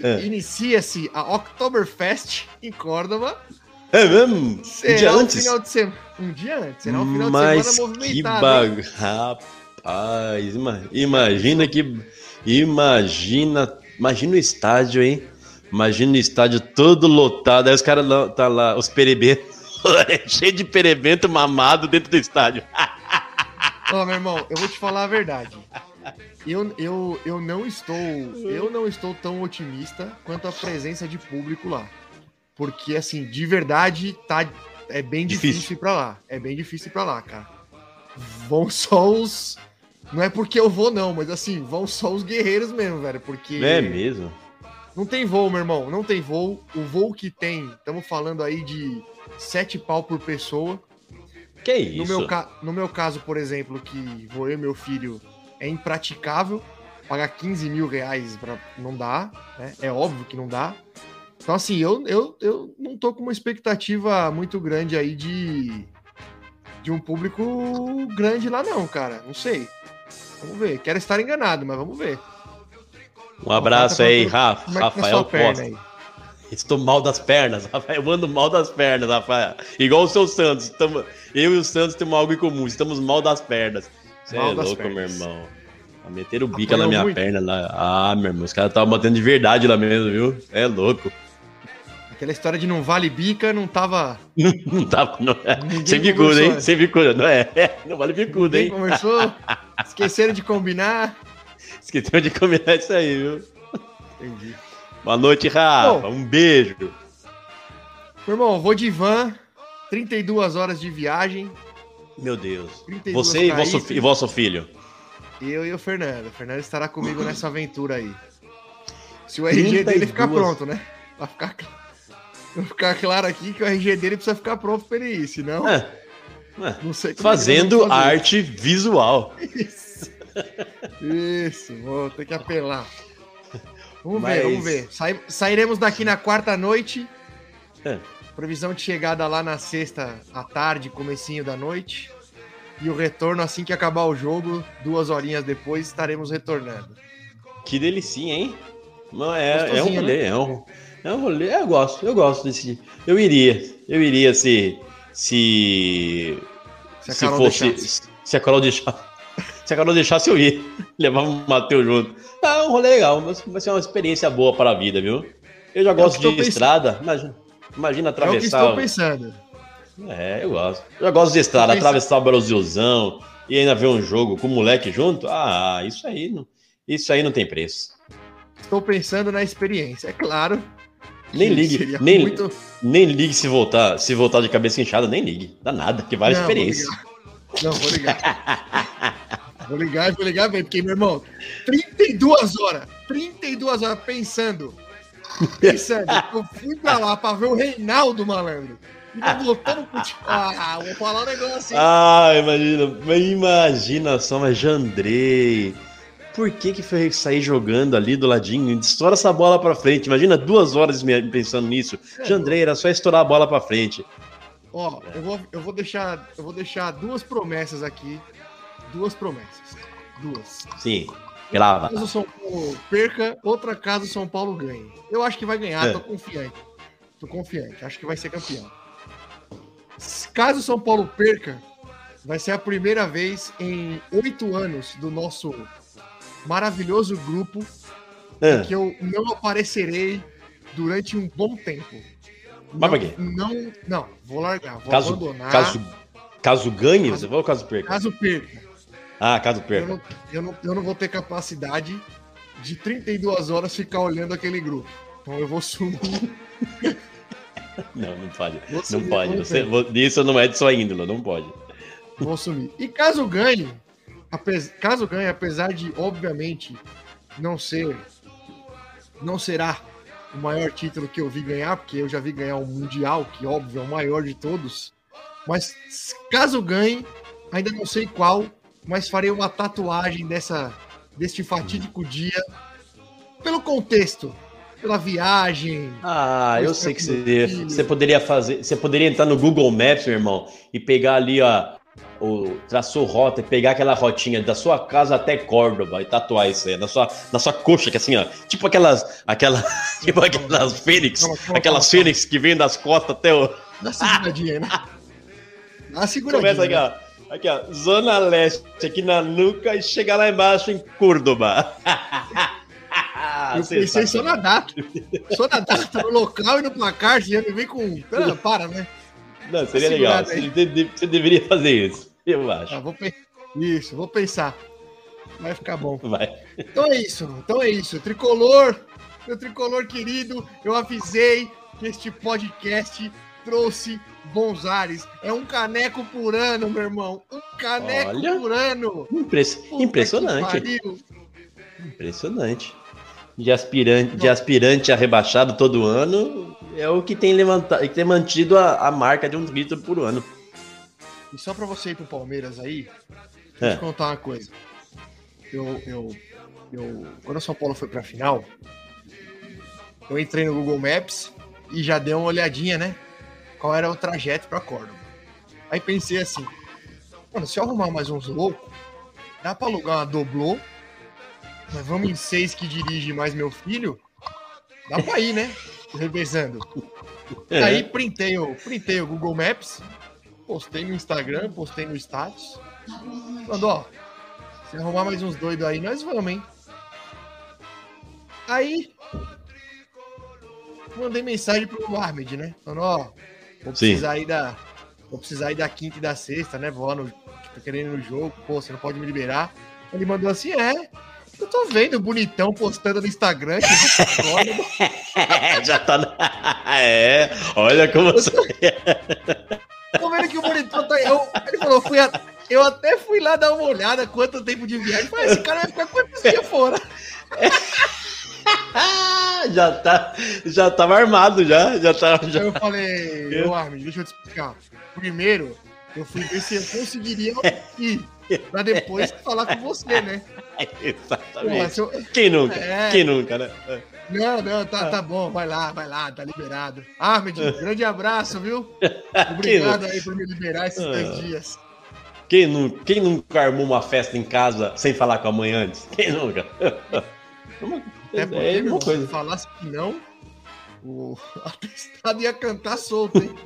A: É.
B: inicia-se a Oktoberfest em Córdoba.
A: É mesmo? Um
B: Será
A: dia
B: um
A: antes?
B: final de semana. Um dia antes, será um final
A: Mas
B: de semana
A: que
B: movimentado. hein?
A: bag... Rapaz, ima- imagina que... Imagina... Imagina o estádio, hein? Imagina o estádio todo lotado, aí os caras tá lá, os (laughs) cheio de perebento mamado dentro do estádio.
B: Ó, meu irmão, eu vou te falar a verdade. Eu, eu, eu não estou eu não estou tão otimista quanto a presença de público lá. Porque, assim, de verdade, tá, é bem difícil,
A: Difícil.
B: ir pra lá. É bem difícil ir pra lá, cara. Vão só os. Não é porque eu vou, não, mas assim, vão só os guerreiros mesmo, velho. Porque.
A: É mesmo?
B: Não tem voo, meu irmão. Não tem voo. O voo que tem, estamos falando aí de sete pau por pessoa.
A: Que
B: No
A: isso?
B: meu, ca- no meu caso, por exemplo, que vou eu e meu filho, é impraticável. Pagar 15 mil reais pra... não dá, né? É óbvio que não dá. Então, assim, eu, eu, eu não tô com uma expectativa muito grande aí de, de um público grande lá, não, cara. Não sei. Vamos ver. Quero estar enganado, mas vamos ver.
A: Um abraço aí, Rafa,
B: é tá
A: Rafael Costa. Estou mal das pernas, (laughs) Rafael. Eu ando mal das pernas, Rafael. Igual o seu Santos. Tamo... Eu e o Santos temos algo em comum. Estamos mal das pernas. Você
B: Mal
A: é louco,
B: pernas.
A: meu irmão. Meteram o bico na minha
B: muito?
A: perna lá. Ah, meu irmão. Os caras estavam batendo de verdade lá mesmo, viu? É louco.
B: Aquela história de não vale bica, não tava. (laughs)
A: Não tava. Não é. Sem bicuda, hein? Sem bicuda. Não é. (laughs) Não vale bicuda, hein?
B: conversou. Esqueceram de combinar.
A: Esqueceu de combinar isso aí, viu?
B: Entendi.
A: Boa noite, Rafa.
B: Bom.
A: Um beijo.
B: Meu irmão, vou de van, 32 horas de viagem,
A: Meu Deus.
B: 32
A: Você e vosso, e vosso filho.
B: eu e o Fernando. O Fernando estará comigo nessa aventura aí. Se o RG dele ficar
A: 32.
B: pronto, né? Pra ficar, pra ficar claro aqui que o RG dele precisa ficar pronto pra ele ir, senão
A: É. É.
B: não sei é
A: Fazendo arte visual.
B: Isso, vou ter que apelar. Vamos
A: Mas-
B: ver, vamos ver. Sai- sairemos daqui na quarta noite.
A: É.
B: Previsão de chegada lá na sexta à tarde, comecinho da noite. E o retorno assim que acabar o jogo, duas horinhas depois, estaremos retornando.
A: Que delicinha, hein? Não, é, é um rolê, é um, é um rolê. Eu gosto, eu gosto desse. Eu iria, eu iria se. Se.
B: Se a
A: se fosse.
B: deixasse.
A: Se a Carol deixasse. Se a Carol deixasse, eu ia. (laughs) Levava o Matheus junto. Ah, é um rolê legal, mas vai ser uma experiência boa para a vida, viu? Eu já gosto
B: É estou
A: de
B: pensando.
A: estrada. Imagina, imagina
B: É o que
A: atravessar.
B: estou pensando.
A: É, eu gosto. Eu já gosto de estrada, atravessar o Brasilzão e ainda ver um jogo com o moleque junto. Ah, isso aí não, isso aí não tem preço.
B: Estou pensando na experiência. É claro.
A: Nem ligue, nem,
B: muito-
A: nem ligue se voltar, se voltar de cabeça inchada, nem ligue. Dá nada, que vale a
B: vou
A: experiência.
B: ligar. Não, vou ligar. (laughs) vou ligar vou ligar bem, porque, meu irmão, 32 horas, 32 horas pensando, pensando, eu fui pra lá pra ver o Reinaldo, malandro, e tô voltando pro time. Ah, vou falar um negócio, hein?
A: Ah, imagina, imagina só, mas Jandrei. Por que que foi sair jogando ali do ladinho? Estoura essa bola pra frente. Imagina duas horas pensando nisso.
B: É.
A: Jandrei, era só estourar a bola pra frente.
B: Ó, eu vou, eu vou deixar, eu vou deixar duas promessas aqui, duas promessas, duas.
A: Sim, grava.
B: Caso o São Paulo perca, outra caso o São Paulo ganhe. Eu acho que vai ganhar,
A: É.
B: tô confiante. Tô confiante, acho que vai ser campeão. Caso o São Paulo perca, vai ser a primeira vez em oito anos do nosso maravilhoso grupo
A: Ah,
B: que eu não aparecerei durante um bom tempo.
A: Mas
B: não,
A: pra quê?
B: Não, não, vou largar, vou
A: Caso,
B: abandonar.
A: caso, caso ganhe,
B: Caso-
A: você falou caso perca?
B: caso perca.
A: Ah, caso
B: Eu
A: perca.
B: não, eu, não, eu não vou ter capacidade de 32 horas ficar olhando aquele grupo. Então eu vou sumir.
A: Não, não pode.
B: Vou
A: Não pode. Você, isso não é de sua índole, não pode.
B: Vou sumir. E caso ganhe, apes- caso ganhe, apesar de, obviamente, não ser. Não será o maior título que eu vi ganhar, porque eu já vi ganhar um Mundial, que óbvio é o maior de todos. Mas caso ganhe, ainda não sei qual, mas farei uma tatuagem dessa, deste fatídico dia, pelo contexto, pela viagem.
A: Ah, eu sei que você, você poderia fazer. Você poderia entrar no Google Maps, meu irmão, e pegar ali, ó. o, traçou rota e pegar aquela rotinha da sua casa até Córdoba e tatuar isso aí na sua, na sua coxa, que assim, ó, tipo aquelas, aquela, (laughs) tipo aquelas fênix, aquelas fênix que vêm das costas até o.
B: Dá uma seguradinha, né? (laughs) Dá uma seguradinha.
A: Começa aqui,
B: né?
A: ó. Aqui, ó. Zona Leste, aqui na nuca e chega lá embaixo em Córdoba. (laughs)
B: Eu pensei só na data. Só na data, no local e no placar, você já me vem com. Ah, para, né?
A: Não, seria legal.
B: Segurada aí.
A: Você, de- você deveria fazer isso. Eu acho.
B: Ah, vou pe... Isso, vou pensar. Vai ficar bom.
A: Vai.
B: Então é isso, então é isso. Tricolor, meu tricolor querido, eu avisei que este podcast trouxe bons ares. É um caneco por ano, meu irmão. Um caneco
A: Olha.
B: por ano.
A: Impress-
B: Puta
A: Impressionante. Impressionante. De aspirante, de aspirante a rebaixado todo ano é o que tem, levantado, que tem mantido a, a marca de um título por ano.
B: E só pra você ir pro Palmeiras aí, deixa eu
A: É.
B: te contar uma coisa. Eu, eu, eu, quando o São Paulo foi pra final, eu entrei no Google Maps e já dei uma olhadinha, né? Qual era o trajeto pra Córdoba. Aí pensei assim, mano, se eu arrumar mais uns loucos, dá pra alugar uma doblô, mas vamos em seis que dirige mais meu filho, dá pra ir, né? (laughs) Revezando.
A: É.
B: Aí printei o, printei o Google Maps, postei no Instagram, postei no status. Falando, ó, se arrumar mais uns doidos aí, nós vamos, hein? Aí mandei mensagem pro Ahmed, né? Falando, ó, vou
A: Sim.
B: precisar ir da. Vou precisar ir da quinta e da sexta, né? Vou lá no. Tipo, querendo ir no jogo, pô, você não pode me liberar. Ele mandou assim, é. Eu tô vendo o bonitão postando no Instagram. Que foda, (laughs)
A: Já tá na... (laughs) É, olha como você. (laughs)
B: Tô vendo que o bonitão tá. Eu, ele falou, fui a- eu até fui lá dar uma olhada quanto tempo de viagem. Falei, esse cara vai ficar quantos dias fora? (laughs)
A: já tá, já tava armado já, já tá, já.
B: eu falei, ô Armin, deixa eu te explicar. Primeiro, eu fui ver se eu conseguiria ir. Pra depois falar com você, né? (laughs)
A: Exatamente.
B: se eu-
A: Quem nunca?
B: É.
A: Quem nunca, né?
B: Não, não, tá, tá bom, vai lá, vai lá, tá liberado. Ahmed, (laughs) grande abraço, viu? Obrigado aí por me liberar esses dois
A: Ah.
B: dias.
A: Quem nunca, quem nunca armou uma festa em casa sem falar com a mãe antes? Quem nunca?
B: É porque,
A: É
B: meu,
A: uma
B: se
A: coisa.
B: falasse que não, o (laughs) atestado ia cantar solto, hein? (laughs)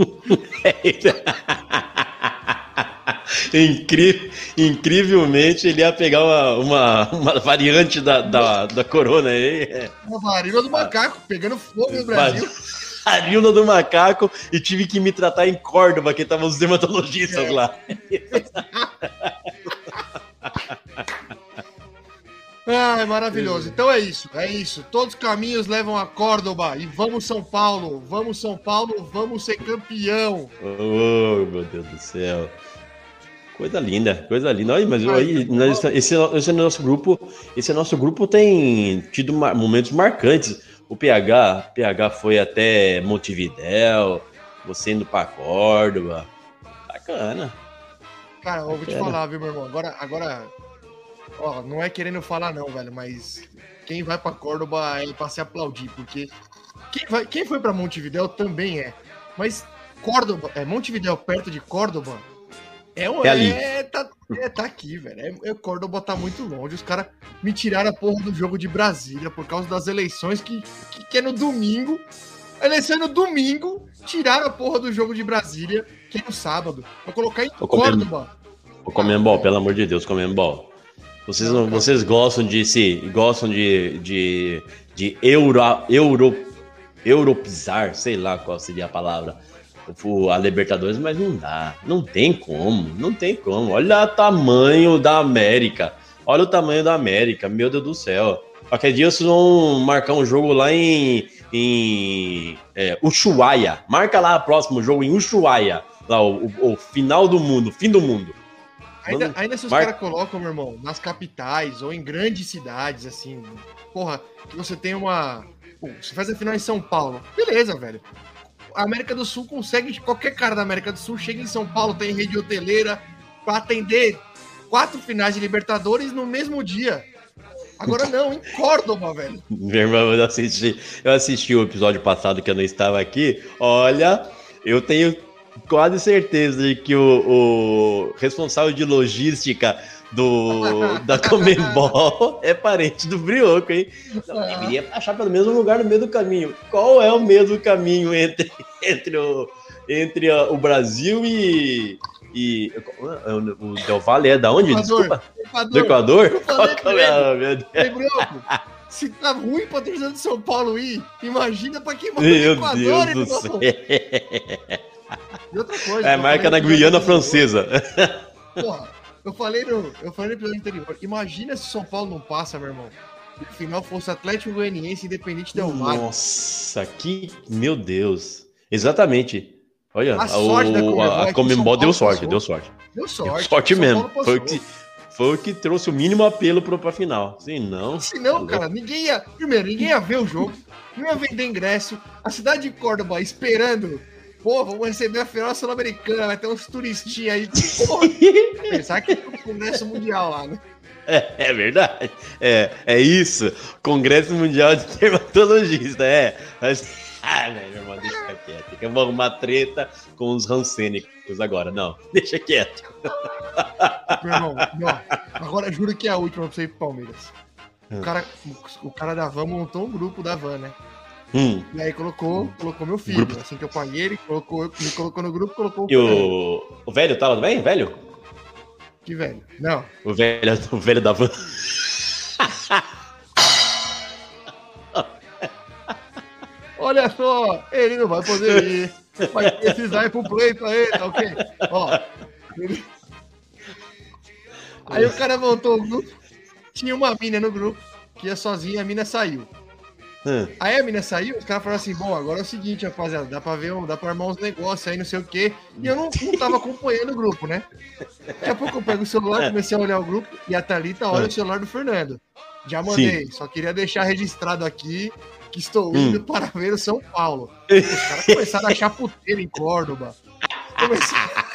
A: Incri- Incrivelmente ele ia pegar uma, uma, uma variante da, da, da corona aí. É.
B: Uma varíola do macaco pegando fogo no Brasil.
A: Varíola do macaco e tive que me tratar em Córdoba, que estavam os dermatologistas
B: É.
A: lá. (laughs)
B: Ai, maravilhoso. Então é isso, é isso. Todos os caminhos levam a Córdoba. E vamos São Paulo, vamos São Paulo, vamos ser campeão.
A: Oh, meu Deus do céu. Coisa linda, coisa linda. Olha, mas aí, esse, esse nosso grupo, esse nosso grupo tem tido momentos marcantes. O PH, PH foi até Montevidéu, você indo pra Córdoba. Bacana.
B: Cara, eu vou te falar, viu, meu irmão? Agora, agora, ó, não é querendo falar não, velho, mas quem vai pra Córdoba é pra se aplaudir, porque quem, vai, quem foi pra Montevidéu também é. Mas Córdoba, é Montevidéu perto de Córdoba, é, um-
A: É ali.
B: é, tá, é, tá aqui, velho. É, é- Córdoba tá muito longe. Os caras me tiraram a porra do jogo de Brasília por causa das eleições que, que, que é no domingo. Eleição é no domingo, tiraram a porra do jogo de Brasília, que é no sábado. Vou colocar em
A: comendo.
B: Córdoba.
A: Ô, Comembol, pelo amor de Deus, Comembol. Vocês, não, vocês gostam de se. gostam de. de, de euro, euro, europizar, sei lá qual seria a palavra. A Libertadores, mas não dá. Não tem como. Não tem como. Olha o tamanho da América. Olha o tamanho da América. Meu Deus do céu. Qualquer dia vocês vão marcar um jogo lá em. em é, Ushuaia. Marca lá o próximo jogo em Ushuaia. Lá, o, o- o final do mundo, fim do mundo.
B: Ainda, ainda se os
A: Mar-
B: caras colocam, meu irmão, nas capitais ou em grandes cidades, assim, porra, que você tem uma. Pô, você faz a final em São Paulo. Beleza, velho. A América do Sul consegue, qualquer cara da América do Sul chega em São Paulo, tem rede hoteleira pra atender quatro finais de Libertadores no mesmo dia. Agora (laughs) não, em Córdoba, velho.
A: Meu irmão, eu assisti, eu assisti o episódio passado que eu não estava aqui. Olha, eu tenho quase certeza de que o, o responsável de logística do, da (laughs) Comembol é parente do Brioco, hein? Não, deveria achar pelo um lugar no meio do caminho. Qual é o meio do caminho entre, (laughs) entre, o, entre a- o Brasil e. e o Del Valle é da onde?
B: Equador.
A: Desculpa. Do Equador? (laughs) Qual é? meu Deus.
B: Ei, Brioco, se tá ruim pra torcida de São Paulo ir, imagina pra quem mora no Equador,
A: Deus do
B: irmão.
A: céu.
B: E outra coisa.
A: É marca
B: no
A: Guiana Francesa.
B: Porra, eu falei no, eu falei no episódio anterior. Imagina se São Paulo não passa, meu irmão. Se o final fosse Atlético Goianiense Independente Del Valle.
A: Nossa, que. Meu Deus. Exatamente. Olha,
B: A sorte da
A: o,
B: Conmebol é
A: a, a Comembol
B: Paulo
A: deu sorte,
B: passou.
A: deu sorte.
B: Deu
A: Deu
B: sorte.
A: sorte
B: São
A: mesmo. Foi o, que, foi o que trouxe o mínimo apelo pro, pra final. Se não. (laughs)
B: Se não, cara, ninguém ia. Primeiro, ninguém ia ver o jogo, não ia vender ingresso. A cidade de Córdoba esperando. Pô, vamos receber a final sul-americana, vai ter uns turistinhas aí. (laughs) Porra, pensar que tem um congresso mundial lá, né?
A: É, é verdade. É, é isso. Congresso Mundial de Dermatologista. É. Mas. (laughs) Ah, meu irmão, deixa quieto. Eu vou arrumar treta com os rancênicos agora. Não, deixa quieto. (laughs)
B: Meu irmão, não, agora juro que é a última pra você ir pro Palmeiras.
A: Hum.
B: O cara, o cara da Van montou um grupo da Van, né?
A: Hum.
B: E aí colocou, colocou meu filho.
A: Grupo.
B: Assim que eu paguei, ele colocou, me colocou no grupo, colocou o
A: E o. O velho tava bem? Velho?
B: Que velho. Não,
A: O velho, (laughs) o velho da van.
B: Olha só, ele não vai poder ir. Vai precisar ir pro play pra ele, tá ok? Ó. ele- Aí o cara voltou o grupo. Tinha uma mina no grupo que ia sozinha, a mina saiu.
A: Hum.
B: Aí a mina saiu, os caras falaram assim: bom, agora é o seguinte, rapaziada, dá pra ver, dá pra armar uns negócios aí, não sei o quê. E eu não, não tava acompanhando o grupo, né? Daqui a pouco eu pego o celular, comecei a olhar o grupo e a Thalita olha o celular do Fernando. Já mandei, só queria deixar registrado aqui que estou indo para ver o São Paulo. (laughs) Os caras começaram a achar puteiro em Córdoba. Começaram...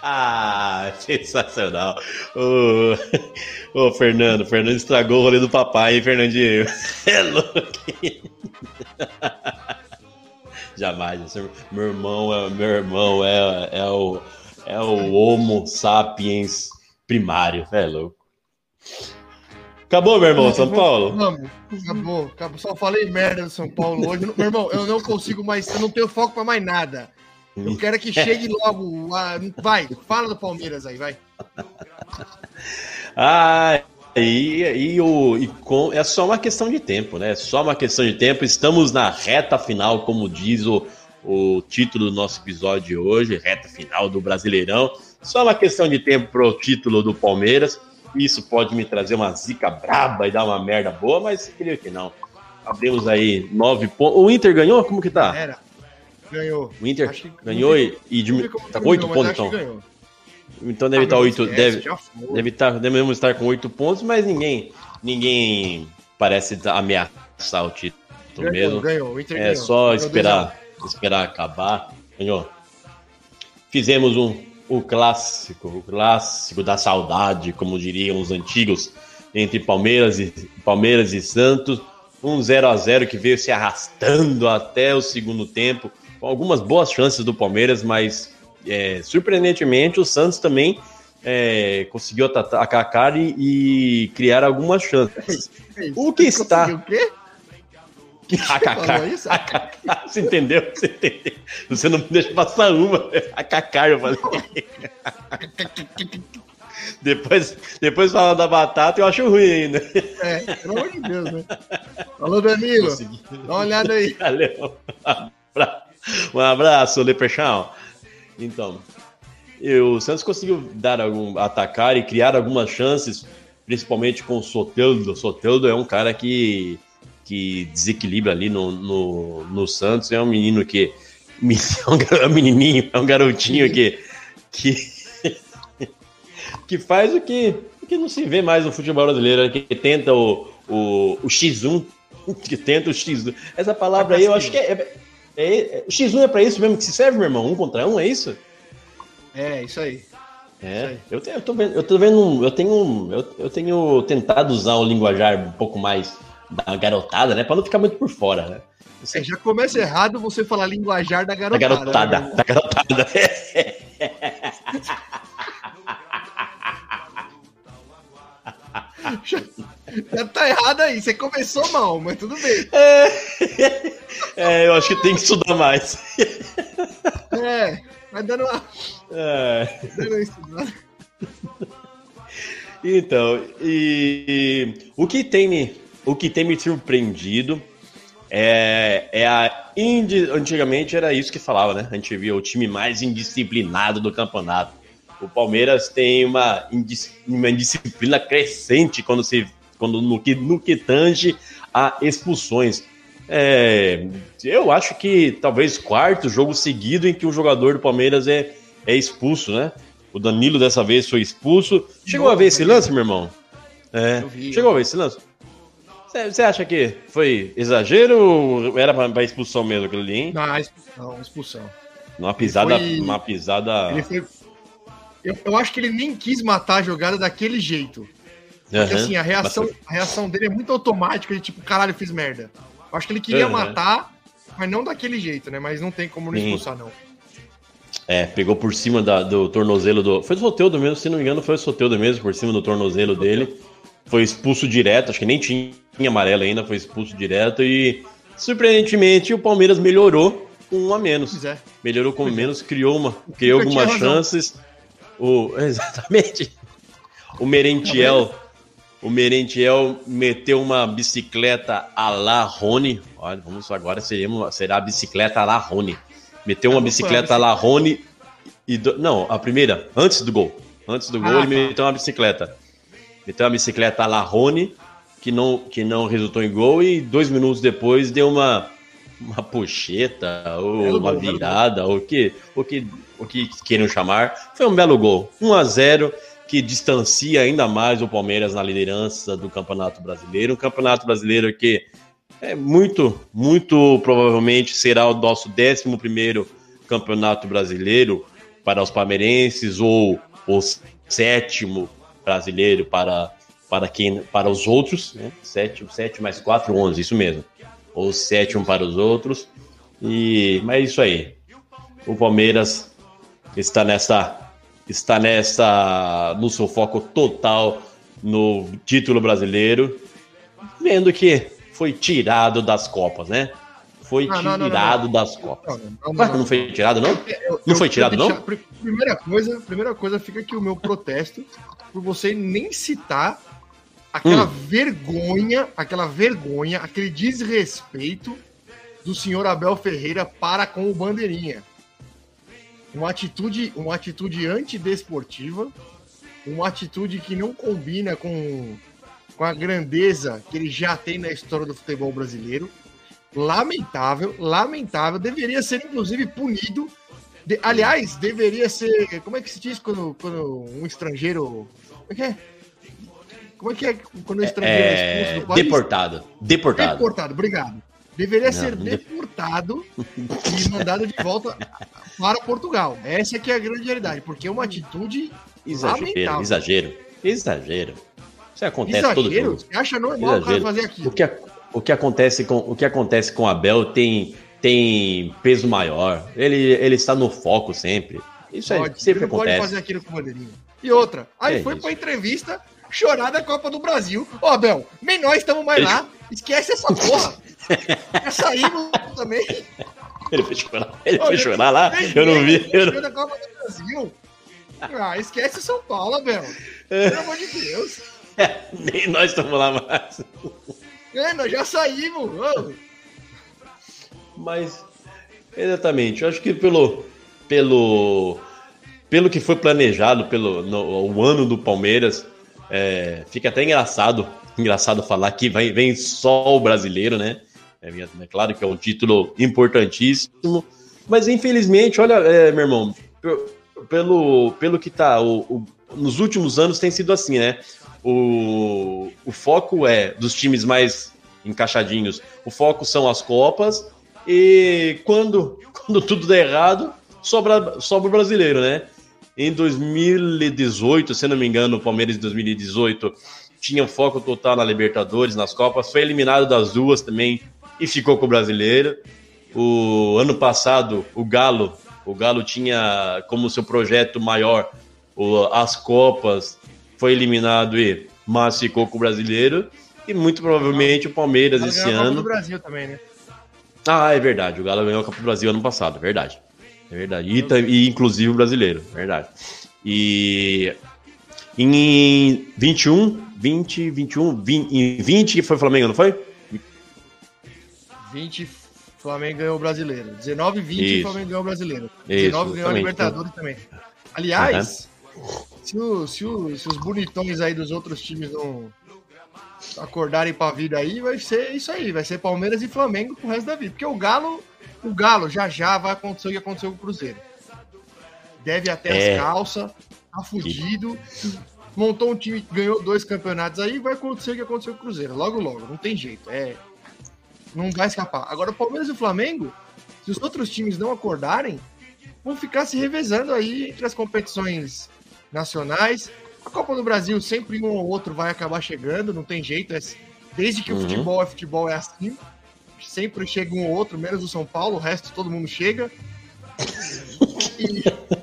B: (laughs)
A: Ah, sensacional. Ô, ô, Fernando, Fernando estragou o rolê do papai, hein, Fernandinho? (laughs) É louco. (laughs) Jamais. esse- Meu irmão é, meu irmão é, é, o, é o Homo sapiens primário. É louco. Acabou, meu irmão, São Paulo?
B: Acabou, acabou. Só falei merda do São Paulo hoje. Meu irmão, eu não consigo mais, eu não tenho foco pra mais nada. Eu quero que chegue logo. ah, Vai, fala do Palmeiras aí, vai.
A: Ah, e, e, o, e com, é só uma questão de tempo, né? É só uma questão de tempo. Estamos na reta final, como diz o, o título do nosso episódio de hoje, reta final do Brasileirão. Só uma questão de tempo para o título do Palmeiras. Isso pode me trazer uma zica braba e dar uma merda boa, mas creio que não. Abrimos aí nove pontos. O Inter ganhou? Como que tá?
B: Era. Ganhou.
A: O Inter
B: que-
A: ganhou e, e
B: Não
A: dimi-
B: vi como
A: tá com oito
B: terminou, mas
A: pontos,
B: acho que
A: então. Então deve
B: Ah,
A: estar
B: meu,
A: oito.
B: esquece,
A: Deve,
B: já foi.
A: Deve estar, devemos estar com oito pontos, mas ninguém, ninguém parece ameaçar o título
B: Ganhou,
A: mesmo.
B: ganhou.
A: É
B: ganhou.
A: só esperar, esperar acabar. Ganhou. Fizemos um, o clássico, o clássico da saudade, como diriam os antigos, entre Palmeiras e, Palmeiras e Santos. Um 0 a 0 que veio se arrastando até o segundo tempo, algumas boas chances do Palmeiras, mas é, surpreendentemente o Santos também é, conseguiu ata- atacar e, e criar algumas chances.
B: dois.
A: O que está
B: O quê? (laughs) Falou isso? (laughs)
A: Você entendeu? Você entendeu? Você não me deixa passar uma. A cacar, eu falei. (laughs) depois, depois fala da batata, eu acho ruim ainda.
B: É, pelo amor de Deus, né? Alô, Danilo.
A: Consegui.
B: Dá uma olhada aí.
A: Valeu. Um abraço, (laughs) um abraço Leprechão. Então, e o Santos conseguiu dar algum, atacar e criar algumas chances, principalmente com o Soteldo. O Soteldo é um cara que, que desequilibra ali no, no, no Santos. É um menino que. (laughs) É um é um menininho, é um garotinho que. que, (laughs) que faz o que, o que não se vê mais no futebol brasileiro, né? que tenta o, o, o X1, que tenta o X1. Essa palavra aí eu acho que é. É- é- o X1 é pra isso mesmo que se serve, meu irmão? Um contra um, é isso?
B: É, isso aí.
A: É, eu, te- eu tô vendo, eu tô vendo, eu tenho, eu, eu tenho tentado usar o linguajar um pouco mais, uma garotada, né? Pra não ficar muito por fora, né?
B: É, já começa errado você falar linguajar da
A: Da
B: garotada.
A: garotada,
B: né?
A: da garotada. (laughs) (laughs)
B: Já tá errado aí. Você começou mal, mas tudo bem.
A: É, (laughs) eu acho que tem que estudar mais. (laughs)
B: É, vai dando uma.
A: É.
B: Dando uma estudada.
A: Então, e, o que tem me, o que tem me surpreendido é, é a indi- antigamente era isso que falava, né? A gente via o time mais indisciplinado do campeonato. O Palmeiras tem uma, indis- uma indisciplina crescente quando se quando no que no que tange a expulsões. É, eu acho que talvez quarto jogo seguido em que um jogador do Palmeiras é, é expulso, né? O Danilo dessa vez foi expulso. Chegou a ver esse lance, meu irmão? É.
B: Vi.
A: Chegou a ver esse lance? Você acha que foi exagero ou era pra expulsão mesmo aquilo ali, hein?
B: Não, expulsão, expulsão.
A: Uma pisada.
B: foi-
A: Uma pisada.
B: Ele foi. Eu, eu acho que ele nem quis matar a jogada daquele jeito. Porque
A: Aham.
B: assim, a reação, a reação dele é muito automática, de tipo, caralho, eu fiz merda. Eu acho que ele queria
A: Aham.
B: matar, mas não daquele jeito, né? Mas não tem como não expulsar, não.
A: É, pegou por cima da- do tornozelo do. Foi do Soteudo mesmo, se não me engano, foi o Soteudo mesmo, por cima do tornozelo dele. Foi expulso direto, acho que nem tinha amarelo ainda, foi expulso direto e. Surpreendentemente, o Palmeiras melhorou com um a menos.
B: Pois é.
A: Melhorou com menos, criou, uma, criou algumas chances. O, (laughs) exatamente. O Merentiel. O Merentiel meteu uma bicicleta a la Rony. Olha, vamos agora seremos, será a bicicleta a la Rony. Meteu uma bicicleta a la Rony e do- não, a primeira, antes do gol. Antes do gol
B: Ah,
A: ele
B: tá.
A: meteu uma bicicleta. Meteu uma bicicleta a la Rony que não que não resultou em gol e dois minutos depois deu uma uma pocheta ou
B: Belo
A: uma
B: gol,
A: virada ou o que o que o que queiram chamar. Foi um belo gol. 1 a 0 que distancia ainda mais o Palmeiras na liderança do Campeonato Brasileiro. Um Campeonato Brasileiro que é muito, muito provavelmente será o nosso 11 primeiro Campeonato Brasileiro para os palmeirenses ou o sétimo brasileiro para, para, quem, para os outros. Né? 7, 7 mais 4, 11, isso mesmo. Ou sétimo para os outros. E, mas é isso aí. O Palmeiras está nessa está nessa no seu foco total no título brasileiro, vendo que foi tirado das copas, né? Foi
B: não, não, não,
A: tirado das copas.
B: Não, não,
A: não foi tirado, não?
B: Eu-
A: Não foi tirado, não?
B: deixar- pri- Primeira coisa, primeira coisa, fica aqui o meu protesto por você nem citar aquela
A: Hum.
B: vergonha, aquela vergonha, aquele desrespeito do senhor Abel Ferreira para com o Bandeirinha. Uma atitude, uma atitude antidesportiva, uma atitude que não combina com, com a grandeza que ele já tem na história do futebol brasileiro. Lamentável, lamentável. Deveria ser, inclusive, punido. De- aliás, deveria ser. Como é que se diz quando, quando um estrangeiro. Como é que é? Como é que é quando o estrangeiro é,
A: É,
B: expulso do país?
A: deportado. Deportado.
B: Deportado, obrigado. Deveria ser
A: não, de-
B: deportado e mandado de volta para Portugal. Essa que é a grande realidade, porque é uma atitude
A: Exagero,
B: lamentável.
A: exagero. Exagero. Isso acontece todo
B: Exagero?
A: jogo.
B: Você acha normal o cara
A: Exagero.
B: fazer
A: O
B: aquilo?
A: que, a- o que acontece com o que acontece com o Abel tem tem peso maior. Ele, ele está no foco sempre. Isso
B: Pode,
A: é, sempre
B: ele não pode
A: acontece.
B: fazer aquilo com o Bandeirinha. E outra, aí
A: É
B: foi pra entrevista chorar da Copa do Brasil. Ô, Abel, nem nós estamos mais lá. Esquece essa porra. Já saímos também.
A: Ele foi chorar, ele foi
B: já-
A: chorar lá. Eu não vi. eu não-
B: da Copa do Brasil. Ah, esquece o São Paulo, Abel. Pelo amor de Deus.
A: nem nós estamos lá mais.
B: É, nós já saímos.
A: Mas, exatamente, eu acho que pelo, pelo, pelo que foi planejado pelo no, o ano do Palmeiras, é, fica até engraçado, engraçado falar que vem só o brasileiro, né? É, é claro que é um título importantíssimo, mas infelizmente, olha, é, meu irmão, pe- pelo, pelo que tá, o, o- nos últimos anos tem sido assim, né? O, o foco é dos times mais encaixadinhos, o foco são as Copas, e quando, (laughs) quando tudo der errado, sobra, sobra o brasileiro, né? Em 2018, se não me engano, o Palmeiras em 2018 tinha foco total na Libertadores, nas Copas, foi eliminado das duas também e ficou com o brasileiro. O ano passado, o Galo, o Galo tinha como seu projeto maior o, as Copas, foi eliminado e mas ficou com o brasileiro. E muito provavelmente o Palmeiras esse
B: ganhou a Copa
A: ano.
B: do Brasil também, né?
A: Ah, é verdade. O Galo ganhou a Copa do Brasil ano passado, é verdade. É verdade. E, ta- e inclusive o brasileiro, é verdade. E em 21, 20, 21, 20, em 20 que foi o Flamengo, não foi?
B: 20, Flamengo ganhou o brasileiro. 19 20,
A: Isso.
B: Flamengo ganhou o brasileiro.
A: Isso,
B: 19 ganhou a. Libertadores também. Aliás, se, o- se o- se os bonitões aí dos outros times não acordarem pra vida aí, vai ser isso aí. Vai ser Palmeiras e Flamengo pro resto da vida. Porque o Galo, o Galo já já vai acontecer o que aconteceu com o Cruzeiro. Deve até
A: É.
B: as calças, tá fudido. Montou um time que ganhou dois campeonatos aí, vai acontecer o que aconteceu com o Cruzeiro. Logo, logo. Não tem jeito. É, não vai escapar. Agora, o Palmeiras e o Flamengo, se os outros times não acordarem, vão ficar se revezando aí entre as competições nacionais. A Copa do Brasil, sempre um ou outro vai acabar chegando, não tem jeito. é- desde que o
A: Uhum.
B: futebol é futebol, é assim. Sempre chega um ou outro, menos o São Paulo, o resto todo mundo chega. E, (laughs)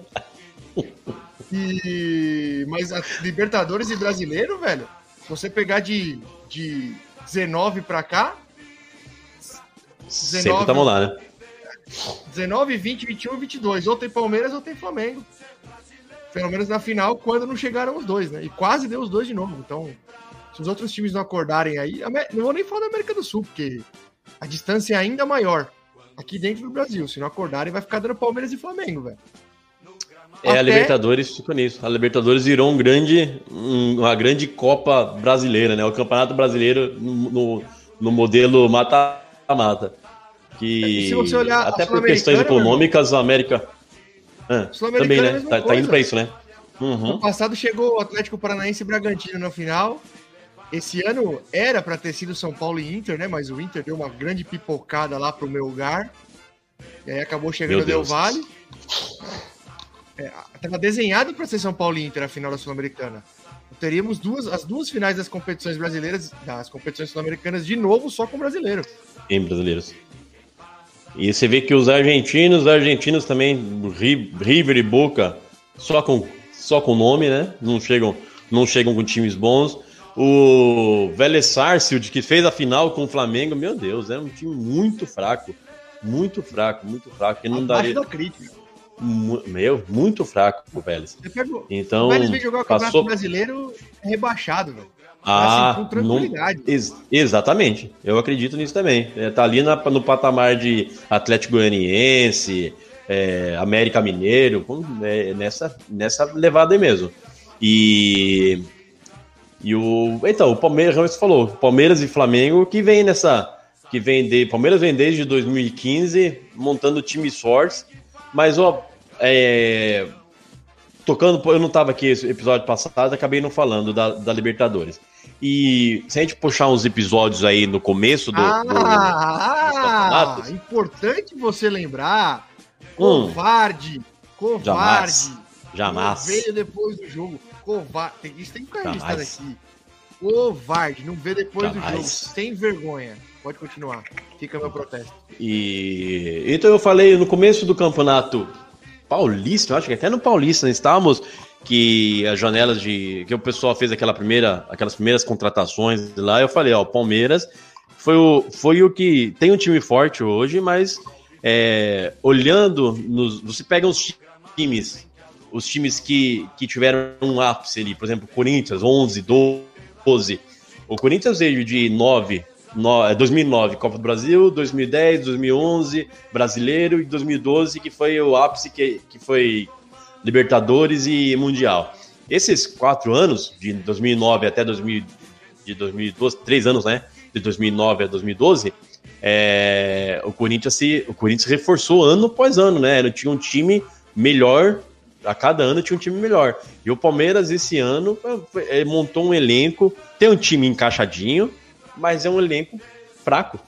B: e- mas a Libertadores e Brasileiro, velho, você pegar de, de 19 pra cá,
A: Sempre
B: 19.
A: estamos lá, né?
B: 19, 20, 21, 22. Ou tem Palmeiras ou tem Flamengo. Pelo menos na final, quando não chegaram os dois, né? E quase deu os dois de novo. Então, se os outros times não acordarem aí, não vou nem falar da América do Sul, porque a distância é ainda maior aqui dentro do Brasil. Se não acordarem, vai ficar dando Palmeiras e Flamengo, velho.
A: É, a Libertadores ficou nisso. A Libertadores virou um grande, um- uma grande Copa brasileira, né? O Campeonato Brasileiro no, no- no modelo mata-mata. Que
B: se você olhar a
A: até por questões econômicas, a América. Ah, também,
B: é
A: né?
B: mesma
A: Tá, tá indo pra isso, né? Uhum.
B: No passado chegou o Atlético Paranaense e Bragantino na final. Esse ano era para ter sido São Paulo e Inter, né? Mas o Inter deu uma grande pipocada lá pro meu lugar. E aí acabou chegando o Del
A: Deus.
B: Valle. É, desenhado para ser São Paulo e Inter a final da Sul-Americana. Teríamos duas, as duas finais das competições brasileiras, das competições sul-americanas de novo, só com brasileiro.
A: Em brasileiros. E você vê que os argentinos, os argentinos também, Ri- River e Boca, só com só com nome, né? Não chegam, não chegam com times bons. O Vélez Sarsfield, que fez a final com o Flamengo, meu Deus, é um time muito fraco. Muito fraco, muito fraco. Que não
B: Abaixo
A: daria.
B: da crítica.
A: Meu, muito fraco o Vélez.
B: Você pega o
A: Então,
B: o Vélez vem jogar o Campeonato
A: passou.
B: Brasileiro rebaixado, velho.
A: Ah,
B: assim, com
A: não,
B: tranquilidade.
A: ex- exatamente. Eu acredito nisso também. É, tá ali na- no patamar de Atlético Goianiense, é, América Mineiro, é, nessa, nessa levada aí mesmo. E, e o. Então, o Palmeiras, como você falou, Palmeiras e Flamengo que vem nessa. Que vem de. Palmeiras vem desde 2015 montando times fortes, mas ó. É, tocando, eu não estava aqui esse episódio passado, acabei não falando da, da Libertadores. E se a gente puxar uns episódios aí no começo do.
B: ah,
A: do-
B: ah,
A: campeonatos.
B: importante você lembrar.
A: Hum.
B: Covarde, covarde.
A: Jamais. Jamais.
B: Não veio depois do jogo. Covarde. Tem, isso tem que ficar
A: Jamais.
B: aqui. Covarde, não vê depois do
A: Jamais.
B: jogo. Sem vergonha. Pode continuar. Fica meu protesto.
A: E então eu falei no começo do campeonato paulista, acho que até no paulista nós estávamos que as janelas de que o pessoal fez aquela primeira, aquelas primeiras contratações lá, eu falei, ó, o Palmeiras foi o, foi o que tem um time forte hoje, mas é, olhando nos, você pega os times, os times que, que tiveram um ápice ali, por exemplo, Corinthians 11, 12, o Corinthians veio de 9 no- é, 2009 Copa do Brasil, 2010, 2011 Brasileiro e 2012 que foi o ápice que, que foi Libertadores e Mundial. Esses quatro anos, de 2009 até 2000, de 2012, três anos, né? De 2009 a 2012, é, o Corinthians se, o Corinthians reforçou ano após ano, né? Ele tinha um time melhor a cada ano tinha um time melhor. E o Palmeiras esse ano é, montou um elenco, tem um time encaixadinho, mas é um elenco fraco.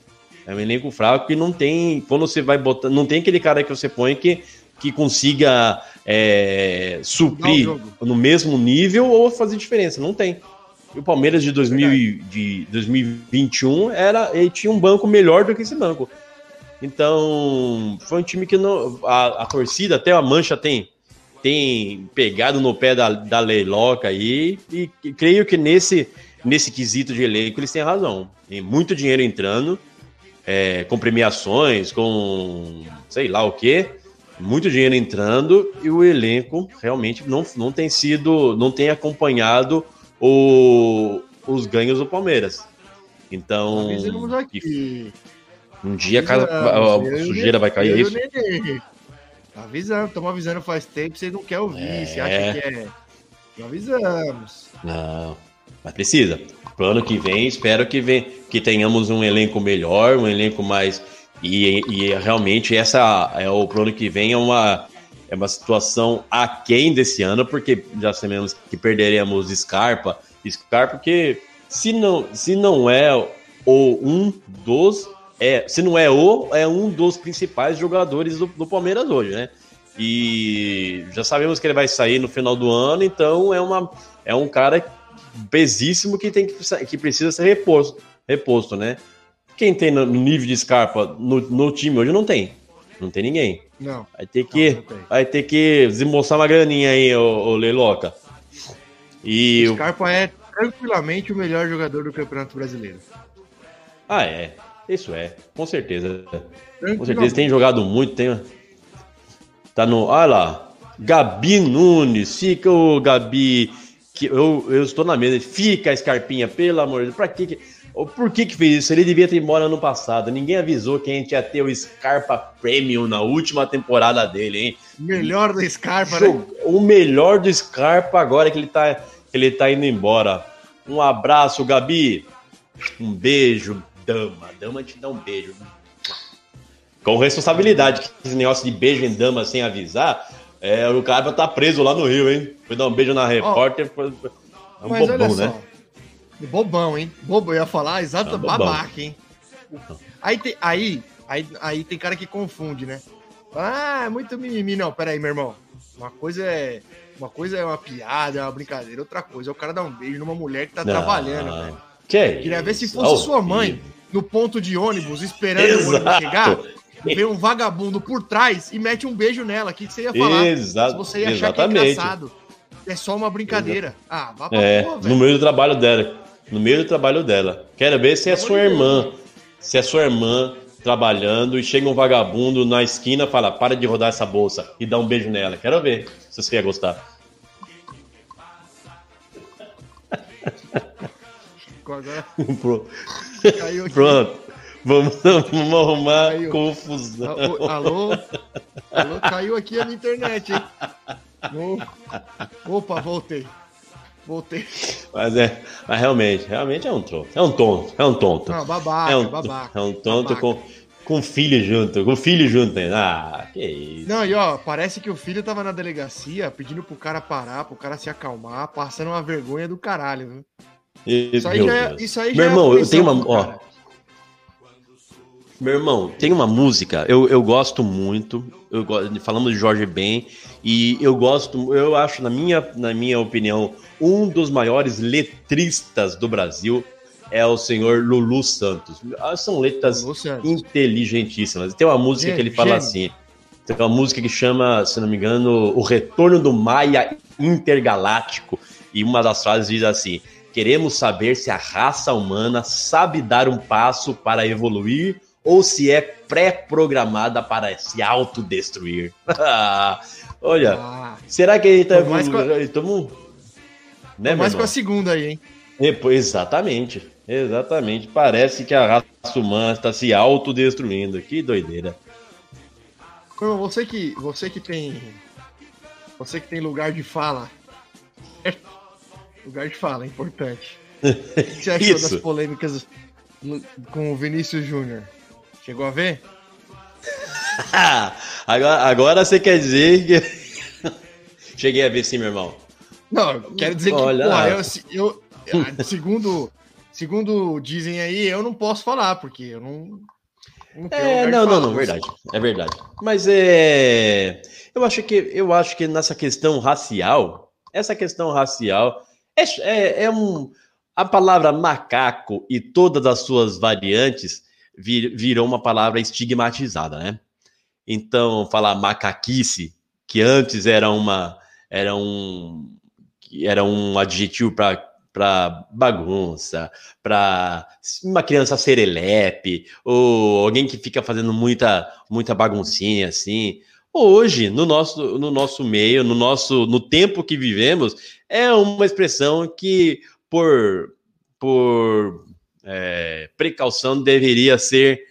A: É um elenco fraco que não tem. Quando você vai botar. Não tem aquele cara que você põe que, que consiga é, suprir no mesmo nível ou fazer diferença. Não tem. E o Palmeiras de, 2000, e- de 2021 era, ele tinha um banco melhor do que esse banco. Então, foi um time que não, a, a torcida, até a Mancha tem, tem pegado no pé da, da leiloca aí, e, e creio que nesse, nesse quesito de elenco eles têm razão. Tem muito dinheiro entrando, é, com premiações, com sei lá o quê, muito dinheiro entrando, e o elenco realmente não, não tem sido, não tem acompanhado o- os ganhos do Palmeiras. Então, um dia cada, a, sujeira vai cair, é isso?
B: Tá avisando, estamos avisando faz tempo, vocês não querem ouvir, você acha que é. Não avisamos.
A: Não, mas precisa. Pro ano que vem, espero que, vem, que tenhamos um elenco melhor, um elenco mais. E, e realmente essa é o pro ano que vem é uma, é uma situação aquém desse ano, porque já sabemos que perderemos Scarpa. Scarpa, porque se não, se não é o um dos. É, se não é o, é um dos principais jogadores do, do Palmeiras hoje, né? E já sabemos que ele vai sair no final do ano, então é, uma, é um cara pesíssimo que, tem que, que precisa ser reposto, reposto, né? Quem tem no nível de Scarpa no, no time hoje não tem. Não tem ninguém.
B: Não.
A: Vai ter que,
B: Não, não
A: vai ter que desembolsar uma graninha aí, ô, ô Leiloca. E
B: O
A: o.
B: Scarpa é tranquilamente o melhor jogador do Campeonato Brasileiro.
A: Ah, é. Isso é, com certeza. Com certeza tem jogado muito, tem. Tá no. Olha lá. Gabi Nunes, fica o Gabi. Que eu, eu estou na mesa. Fica a Scarpinha, pelo amor de Deus. Pra que que- Por que que fez isso? Ele devia ter ido embora ano passado. Ninguém avisou que a gente ia ter o Scarpa Premium na última temporada dele, hein?
B: Melhor da Scarpa, né?
A: O melhor do Scarpa agora que ele tá, que ele tá indo embora. Um abraço, Gabi. Um beijo, dama. Dama te dá um beijo. Com responsabilidade, que esse negócio de beijo em dama sem avisar, é, o cara tá preso lá no Rio, hein? Foi dar um beijo na repórter. foi- é um
B: Mas
A: bobão,
B: olha só.
A: né?
B: Bobão, hein? Bobo, eu ia falar exato,
A: É um
B: babaca, hein? Aí tem, aí, aí, aí tem cara que confunde, né? Ah, é muito mimimi. Não, peraí, meu irmão. Uma coisa é. Uma coisa é uma piada, é uma brincadeira, outra coisa é o cara dar um beijo numa mulher que tá
A: Não,
B: trabalhando, velho.
A: Que é
B: Queria ver se fosse
A: Ao
B: sua mãe
A: vivo.
B: no ponto de ônibus, esperando o ônibus
A: Exato.
B: chegar, (laughs) vê um vagabundo por trás e mete um beijo nela. O que, que você ia falar?
A: Exa-
B: Se você ia achar que é
A: exatamente.
B: engraçado. É só uma brincadeira. Ah, vá pra
A: É,
B: porra,
A: no meio do trabalho dela. No meio do trabalho dela. Quero ver se é sua irmã. Se é sua irmã trabalhando e chega um vagabundo na esquina e fala: para de rodar essa bolsa e dá um beijo nela. Quero ver se você ia gostar.
B: Agora (laughs)
A: Pro-
B: caiu aqui.
A: Pronto. Vamos, (laughs) vamos arrumar
B: Caiu.
A: confusão.
B: Alô? Alô? Caiu aqui a minha internet, hein? Opa, voltei. Voltei.
A: Mas é, mas realmente, realmente é um tonto. É um tonto, é um tonto.
B: Não, babaca,
A: é um,
B: babaca.
A: é um tonto
B: babaca.
A: com, com filho junto, com filho junto. né? Ah, que isso.
B: Não, e ó, parece que o filho tava na delegacia pedindo pro cara parar, pro cara se acalmar, passando uma vergonha do caralho, viu? Isso aí já é, isso aí
A: Meu
B: já
A: irmão,
B: é
A: eu tenho uma- ó. Meu irmão, tem uma música, eu, eu gosto muito, eu gosto, falamos de Jorge Ben, e eu gosto, eu acho, na minha, na minha opinião, um dos maiores letristas do Brasil é o senhor Lulu Santos. Ah, São letras
B: Santos.
A: inteligentíssimas. Tem uma música que ele fala assim, tem uma música que chama, se não me engano, O Retorno do Maia Intergaláctico, e uma das frases diz assim, queremos saber se a raça humana sabe dar um passo para evoluir ou se é pré-programada para se autodestruir. (laughs) Olha,
B: Ah,
A: será que ele tá
B: mais com a-
A: Tamo... Né,
B: tô mais com a segunda aí, hein?
A: É, pô, Exatamente, exatamente. Parece que a raça humana está se autodestruindo. Que doideira.
B: Você que, você que tem. Você que tem lugar de fala. (laughs) lugar de fala, é importante. O que você achou (laughs)
A: Isso.
B: das polêmicas com o Vinícius Júnior? Chegou a ver? (laughs)
A: agora, agora você quer dizer que. (laughs) Cheguei a ver sim, meu irmão.
B: Não, eu quero dizer que,
A: Olha.
B: porra, eu, eu- ah, segundo, segundo dizem aí, eu não posso falar, porque eu não. não
A: É, não, não, não, verdade. É verdade. Mas é. Eu acho que, eu acho que nessa questão racial, essa questão racial é, é, é um. a palavra macaco e todas as suas variantes vir, virou uma palavra estigmatizada, né? Então, falar macaquice, que antes era uma era um era um adjetivo para bagunça, para uma criança serelepe, ou alguém que fica fazendo muita muita baguncinha assim. Hoje, no nosso no nosso meio, no nosso no tempo que vivemos, é uma expressão que por por é, precaução deveria ser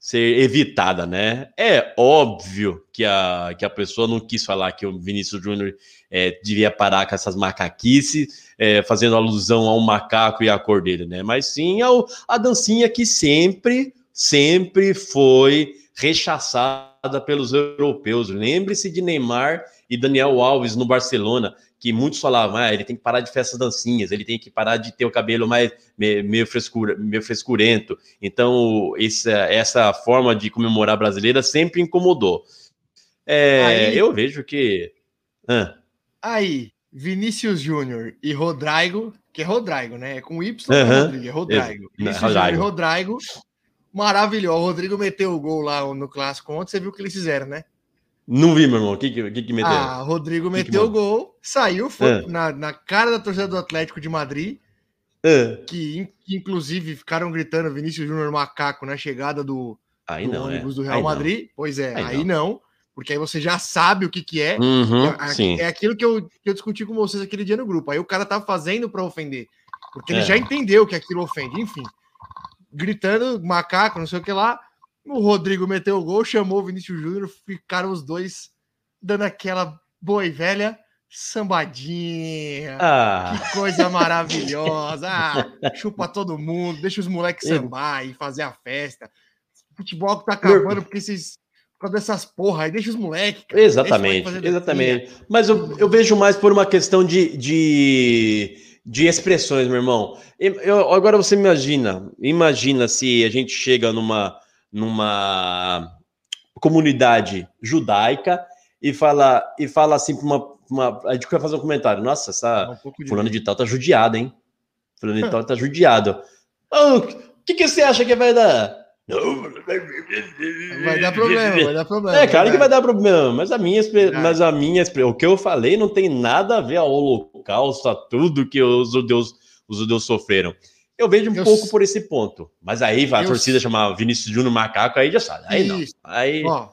A: ser evitada, né? É óbvio que a, que a pessoa não quis falar que o Vinícius Júnior é, devia parar com essas macaquices, é, fazendo alusão ao macaco e à cor dele, né? Mas sim ao, a dancinha que sempre, sempre foi rechaçada pelos europeus. Lembre-se de Neymar e Daniel Alves no Barcelona, que muitos falavam, ah, ele tem que parar de festas dancinhas, ele tem que parar de ter o cabelo mais meio, frescura, meio frescurento. Então, essa, essa forma de comemorar brasileira sempre incomodou. É, aí, eu vejo que.
B: Ah. Aí, Vinícius Júnior e Rodrigo, que é Rodrigo, né? É com Y,
A: uhum.
B: é Rodrigo, é Rodrigo. Vinícius Júnior e Rodrigo, maravilhoso. O Rodrigo meteu o gol lá no clássico ontem, você viu o que eles fizeram, né?
A: Não vi, meu irmão. O que, que, que meteu?
B: Ah, Rodrigo que meteu o gol, saiu, foi é. na, na cara da torcida do Atlético de Madrid. É. Que, que, inclusive ficaram gritando Vinícius Júnior macaco na chegada do,
A: aí do
B: não, ônibus
A: é.
B: do Real
A: aí
B: Madrid.
A: Não.
B: Pois é,
A: aí,
B: aí não. não. porque aí você já sabe o que, que é.
A: Uhum,
B: é, é, aquilo que eu, que eu discuti com vocês aquele dia no grupo. Aí o cara tá fazendo para ofender, porque ele
A: É.
B: já entendeu que aquilo ofende. Enfim, gritando macaco, não sei o que lá. O Rodrigo meteu o gol, chamou o Vinícius Júnior, ficaram os dois dando aquela boa e velha sambadinha.
A: Ah,
B: Que coisa maravilhosa. (laughs) Ah, chupa todo mundo, deixa os moleques sambar e fazer a festa. Futebol que tá acabando porque esses. Por causa dessas porra aí, deixa os moleques. os
A: exatamente,
B: moleque
A: exatamente. Mas eu, eu vejo mais por uma questão de, de, de expressões, meu irmão. Eu, eu- agora você imagina, imagina se a gente chega numa, numa comunidade judaica e fala, e fala assim para uma, uma. A gente vai fazer um comentário. Nossa, essa,
B: um
A: Fulano de tal tá judiado, hein? Fulano de (laughs) tal tá judiado. O que, que você acha que vai dar?
B: Vai dar problema, vai dar problema.
A: É, claro que vai dar problema, mas a minha, mas a minha, o que eu falei não tem nada a ver ao holocausto, a tudo que os judeus, os judeus sofreram. Eu vejo um
B: Eu
A: pouco por esse ponto. Mas aí vai a
B: Eu
A: torcida chamar Vinícius Júnior macaco, aí já sabe. Aí não.
B: Isso.
A: Aí,
B: Ó,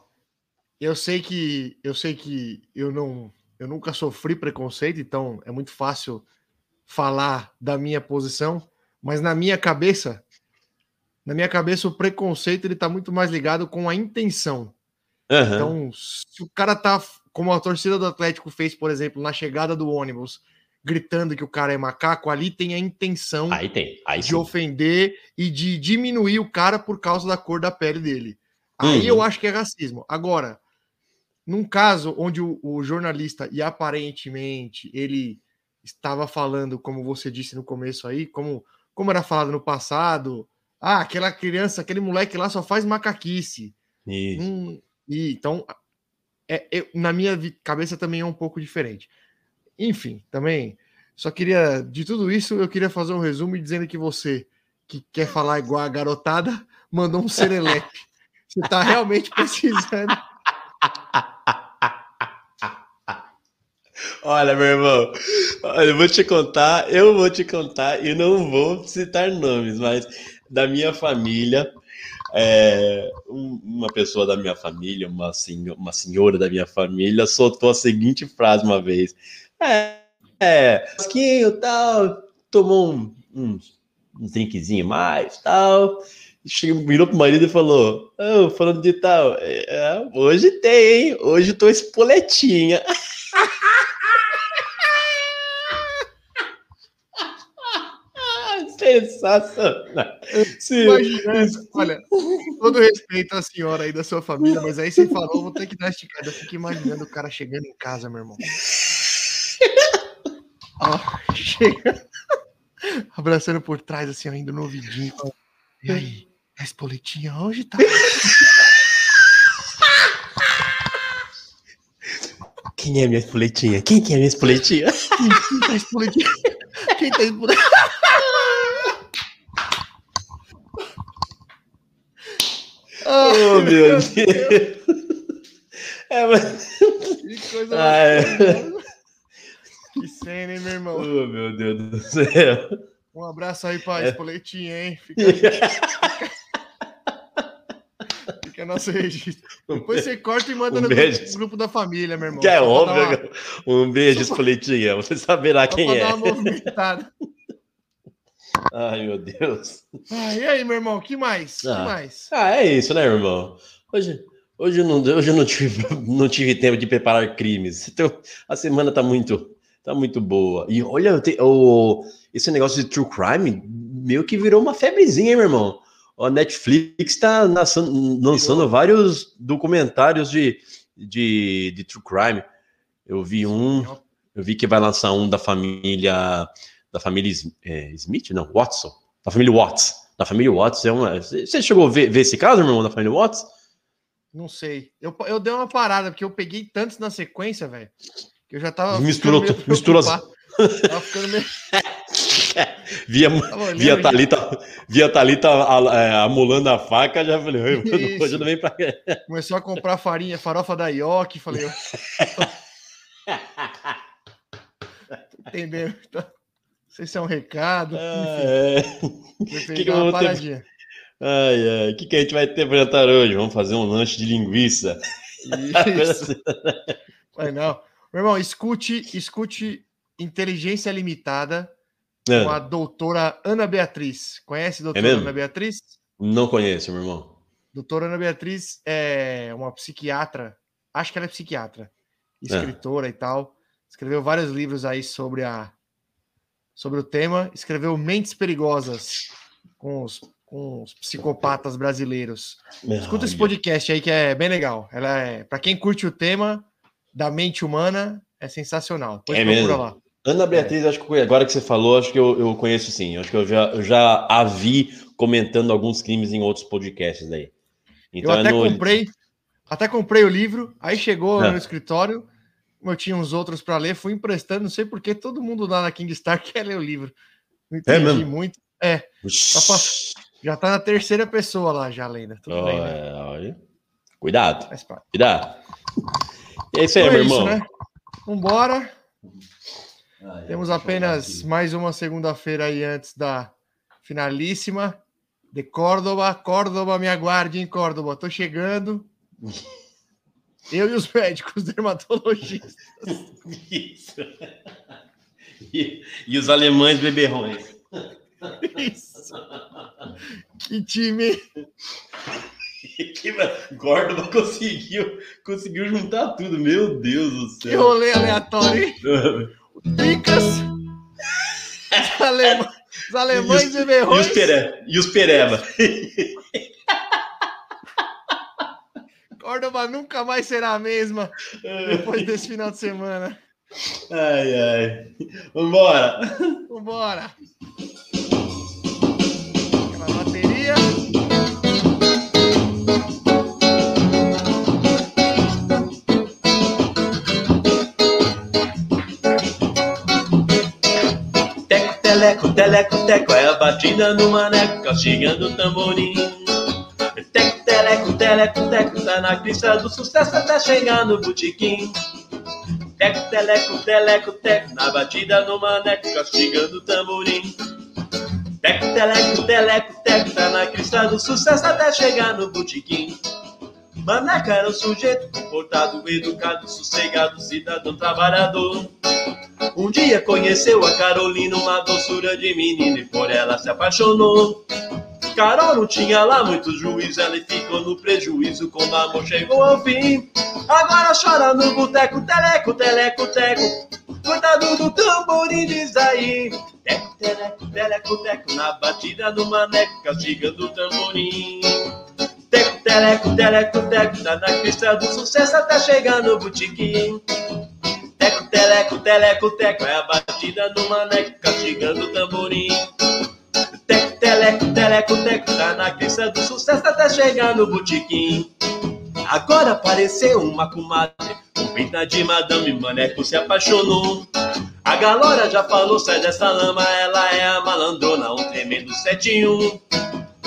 B: eu sei que eu sei que eu não eu nunca sofri preconceito, então é muito fácil falar da minha posição, mas na minha cabeça, na minha cabeça o preconceito ele tá muito mais ligado com a intenção.
A: aham.
B: Então, se o cara tá como a torcida do Atlético fez, por exemplo, na chegada do ônibus, gritando que o cara é macaco, ali tem a intenção
A: aí tem. Aí
B: de
A: sim.
B: ofender e de diminuir o cara por causa da cor da pele dele. Aí
A: Uhum.
B: eu acho que é racismo. Agora, num caso onde o, o jornalista, e aparentemente ele estava falando, como você disse no começo aí, como, como era falado no passado, ah, aquela criança, aquele moleque lá só faz macaquice.
A: Isso.
B: Hum, e, então, é, eu- na minha cabeça também é um pouco diferente. Enfim, também, só queria, de tudo isso, eu queria fazer um resumo dizendo que você, que quer falar igual a garotada, mandou um serelepe. (laughs) Você tá realmente precisando. (laughs)
A: Olha, meu irmão, olha, eu vou te contar, eu vou te contar, e não vou citar nomes, mas da minha família, é, um- uma pessoa da minha família, uma, senho- uma senhora da minha família, soltou a seguinte frase uma vez: É, é, tal, tomou um, um, um drinkzinho mais, tal. Chegou, virou pro marido e falou: "Ô, falando de tal, é, hoje tem, hein? Hoje tô espoletinha. (laughs) Sensacional. Sim,
B: Imaginando, olha, todo respeito à senhora aí da sua família, mas aí você falou, vou ter que dar esticada. Eu fico imaginando o cara chegando em casa, meu irmão. Ó, chega. Abraçando por trás, assim, ainda no ouvidinho. E aí, a espoletinha hoje tá.
A: Quem é minha espoletinha? Quem que é minha espoletinha?
B: Quem, tá espoletinha? Quem tá espoletinha?
A: Oh, meu Deus. É, mas...
B: Que coisa
A: ah, é.
B: Que cena, hein, meu irmão?
A: Oh, meu Deus do céu.
B: Um abraço aí pra
A: É.
B: Espoletinha, hein? Fica, (laughs) fica nosso registro. Depois você corta e manda
A: Um
B: no
A: beijo.
B: grupo, grupo da família, meu irmão.
A: Que é
B: Só
A: óbvio.
B: uma-
A: Um beijo, Espoletinha. Você saberá
B: só
A: quem é.
B: dar uma movimentada. (laughs)
A: Ai, meu Deus.
B: Ah, e aí, meu irmão, que mais? Que
A: Ah.
B: mais?
A: Ah, é isso, né, irmão? Hoje, hoje, eu, não, hoje eu não, tive, (laughs) não tive tempo de preparar crimes. Então, a semana tá muito, tá muito boa. E olha, eu te- o, esse negócio de true crime meio que virou uma febrezinha, hein, meu irmão? A Netflix está lançando vários documentários de, de, de true crime. Eu vi um, eu vi que vai lançar um da família da família é, Smith, não, Watson, da família Watts. Da família Watts é uma. Você chegou a ver, ver esse caso, meu irmão, da família Watts?
B: Não sei. Eu, eu dei uma parada, porque eu peguei tantos na sequência, velho, que eu já tava.
A: Misturou
B: ficando meio
A: tu- misturou.
B: Tava ficando meio. (laughs)
A: Via,
B: Tava olhando
A: via. Thalita, via Thalita a- é, amolando a faca, já falei, "Oi, mano,
B: Isso.
A: hoje eu não venho pra cá.
B: Começou a comprar farinha, farofa da Ioki. Falei, eu... Tô (laughs) entendendo. Então, Não sei se é um recado.
A: Ah, é.
B: Vou
A: que que
B: uma
A: vou ter-
B: paradinha.
A: Ai, ai, o que, que a gente vai ter pra jantar hoje? Vamos fazer um lanche de linguiça.
B: Isso. (laughs) Mas não. Meu irmão, escute, escute Inteligência Limitada
A: É,
B: com a doutora Ana Beatriz. Conhece a doutora
A: mesmo?
B: Ana Beatriz?
A: não conheço, meu irmão.
B: Doutora Ana Beatriz é uma psiquiatra, acho que ela é psiquiatra, escritora e tal. Escreveu vários livros aí sobre a sobre o tema. Escreveu Mentes Perigosas com os, com os psicopatas brasileiros. Escuta esse podcast aí que é bem legal. Ela é para quem curte o tema da mente humana é sensacional. Depois
A: É mesmo?
B: lá.
A: Ana Beatriz, acho que agora que você falou, acho que eu, eu conheço sim. Acho que eu já, eu já a vi comentando alguns crimes em outros podcasts aí. Então
B: eu até
A: é no-
B: comprei, até comprei o livro, aí chegou
A: Ah.
B: no escritório, eu tinha uns outros para ler, fui emprestando, não sei porque todo mundo lá na Kingstar (laughs) quer ler o livro. Não entendi
A: mesmo?
B: muito. É, já tá na terceira pessoa lá já lendo. Tudo bem, né?
A: Cuidado, cuidado. É isso aí,
B: Então
A: meu
B: é isso,
A: irmão.
B: né? Vambora. Temos apenas mais uma segunda-feira aí antes da finalíssima de Córdoba. Córdoba, me aguarde em Córdoba. Tô chegando. (laughs) Eu e os médicos dermatologistas.
A: Isso. E, e os alemães beberrões.
B: Isso. Que time.
A: Que Córdoba conseguiu, conseguiu juntar tudo. Meu Deus do
B: Que
A: céu.
B: rolê aleatório, hein? Picas. Os, alema- os alemães
A: E os-
B: e
A: E os,
B: berrões.
A: pere, e os pereba.
B: Córdoba nunca mais será a mesma depois desse final de semana.
A: Ai, ai. Vambora.
B: Vambora.
A: Teleco, teleco, teco, é a batida no maneco, castigando o tamborim. Teco, teleco, teleco, teco, tá na crista do sucesso até chegar no botequim. Teco, teleco, teleco, teco, na batida no maneco, castigando o tamborim. Teco, teleco, teleco, teco, tá na crista do sucesso até chegar no botequim. Maneca era um sujeito comportado, educado, sossegado, cidadão trabalhador. Um dia conheceu a Carolina, uma doçura de menina, e por ela se apaixonou. Carol não tinha lá muito juízo, ela ficou no prejuízo quando o amor chegou ao fim. Agora chora no boteco, teleco, teleco, teco. Coitado do tamborim, diz aí. Teco, teleco, teleco, teco, na batida do maneco, castigando o tamborim. Teleco, teleco, teco, tá na crista do sucesso até chegar no botequim. Teco, teleco, teleco, teco, é a batida do maneco, castigando o tamborim. Teco, teleco, teleco, teco, tá na crista do sucesso até chegar no botequim. Agora apareceu uma comadre, com pinta de madame, maneco se apaixonou. A galera já falou, sai dessa lama, ela é a malandrona, um tremendo 71.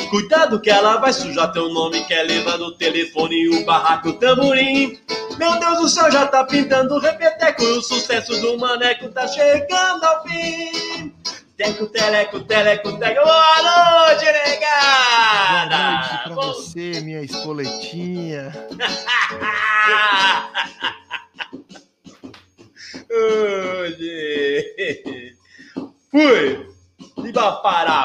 A: Cuidado que ela vai sujar teu nome, quer levar no telefone o barraco o tamborim. Meu Deus do céu, já tá pintando o repeteco o sucesso do maneco tá chegando ao fim. Teco, teleco, teleco, teco. Boa noite,
B: Boa noite
A: negada!
B: pra
A: Bom-
B: você, minha espoletinha. (laughs)
A: Gente. Fui! Viva Pará!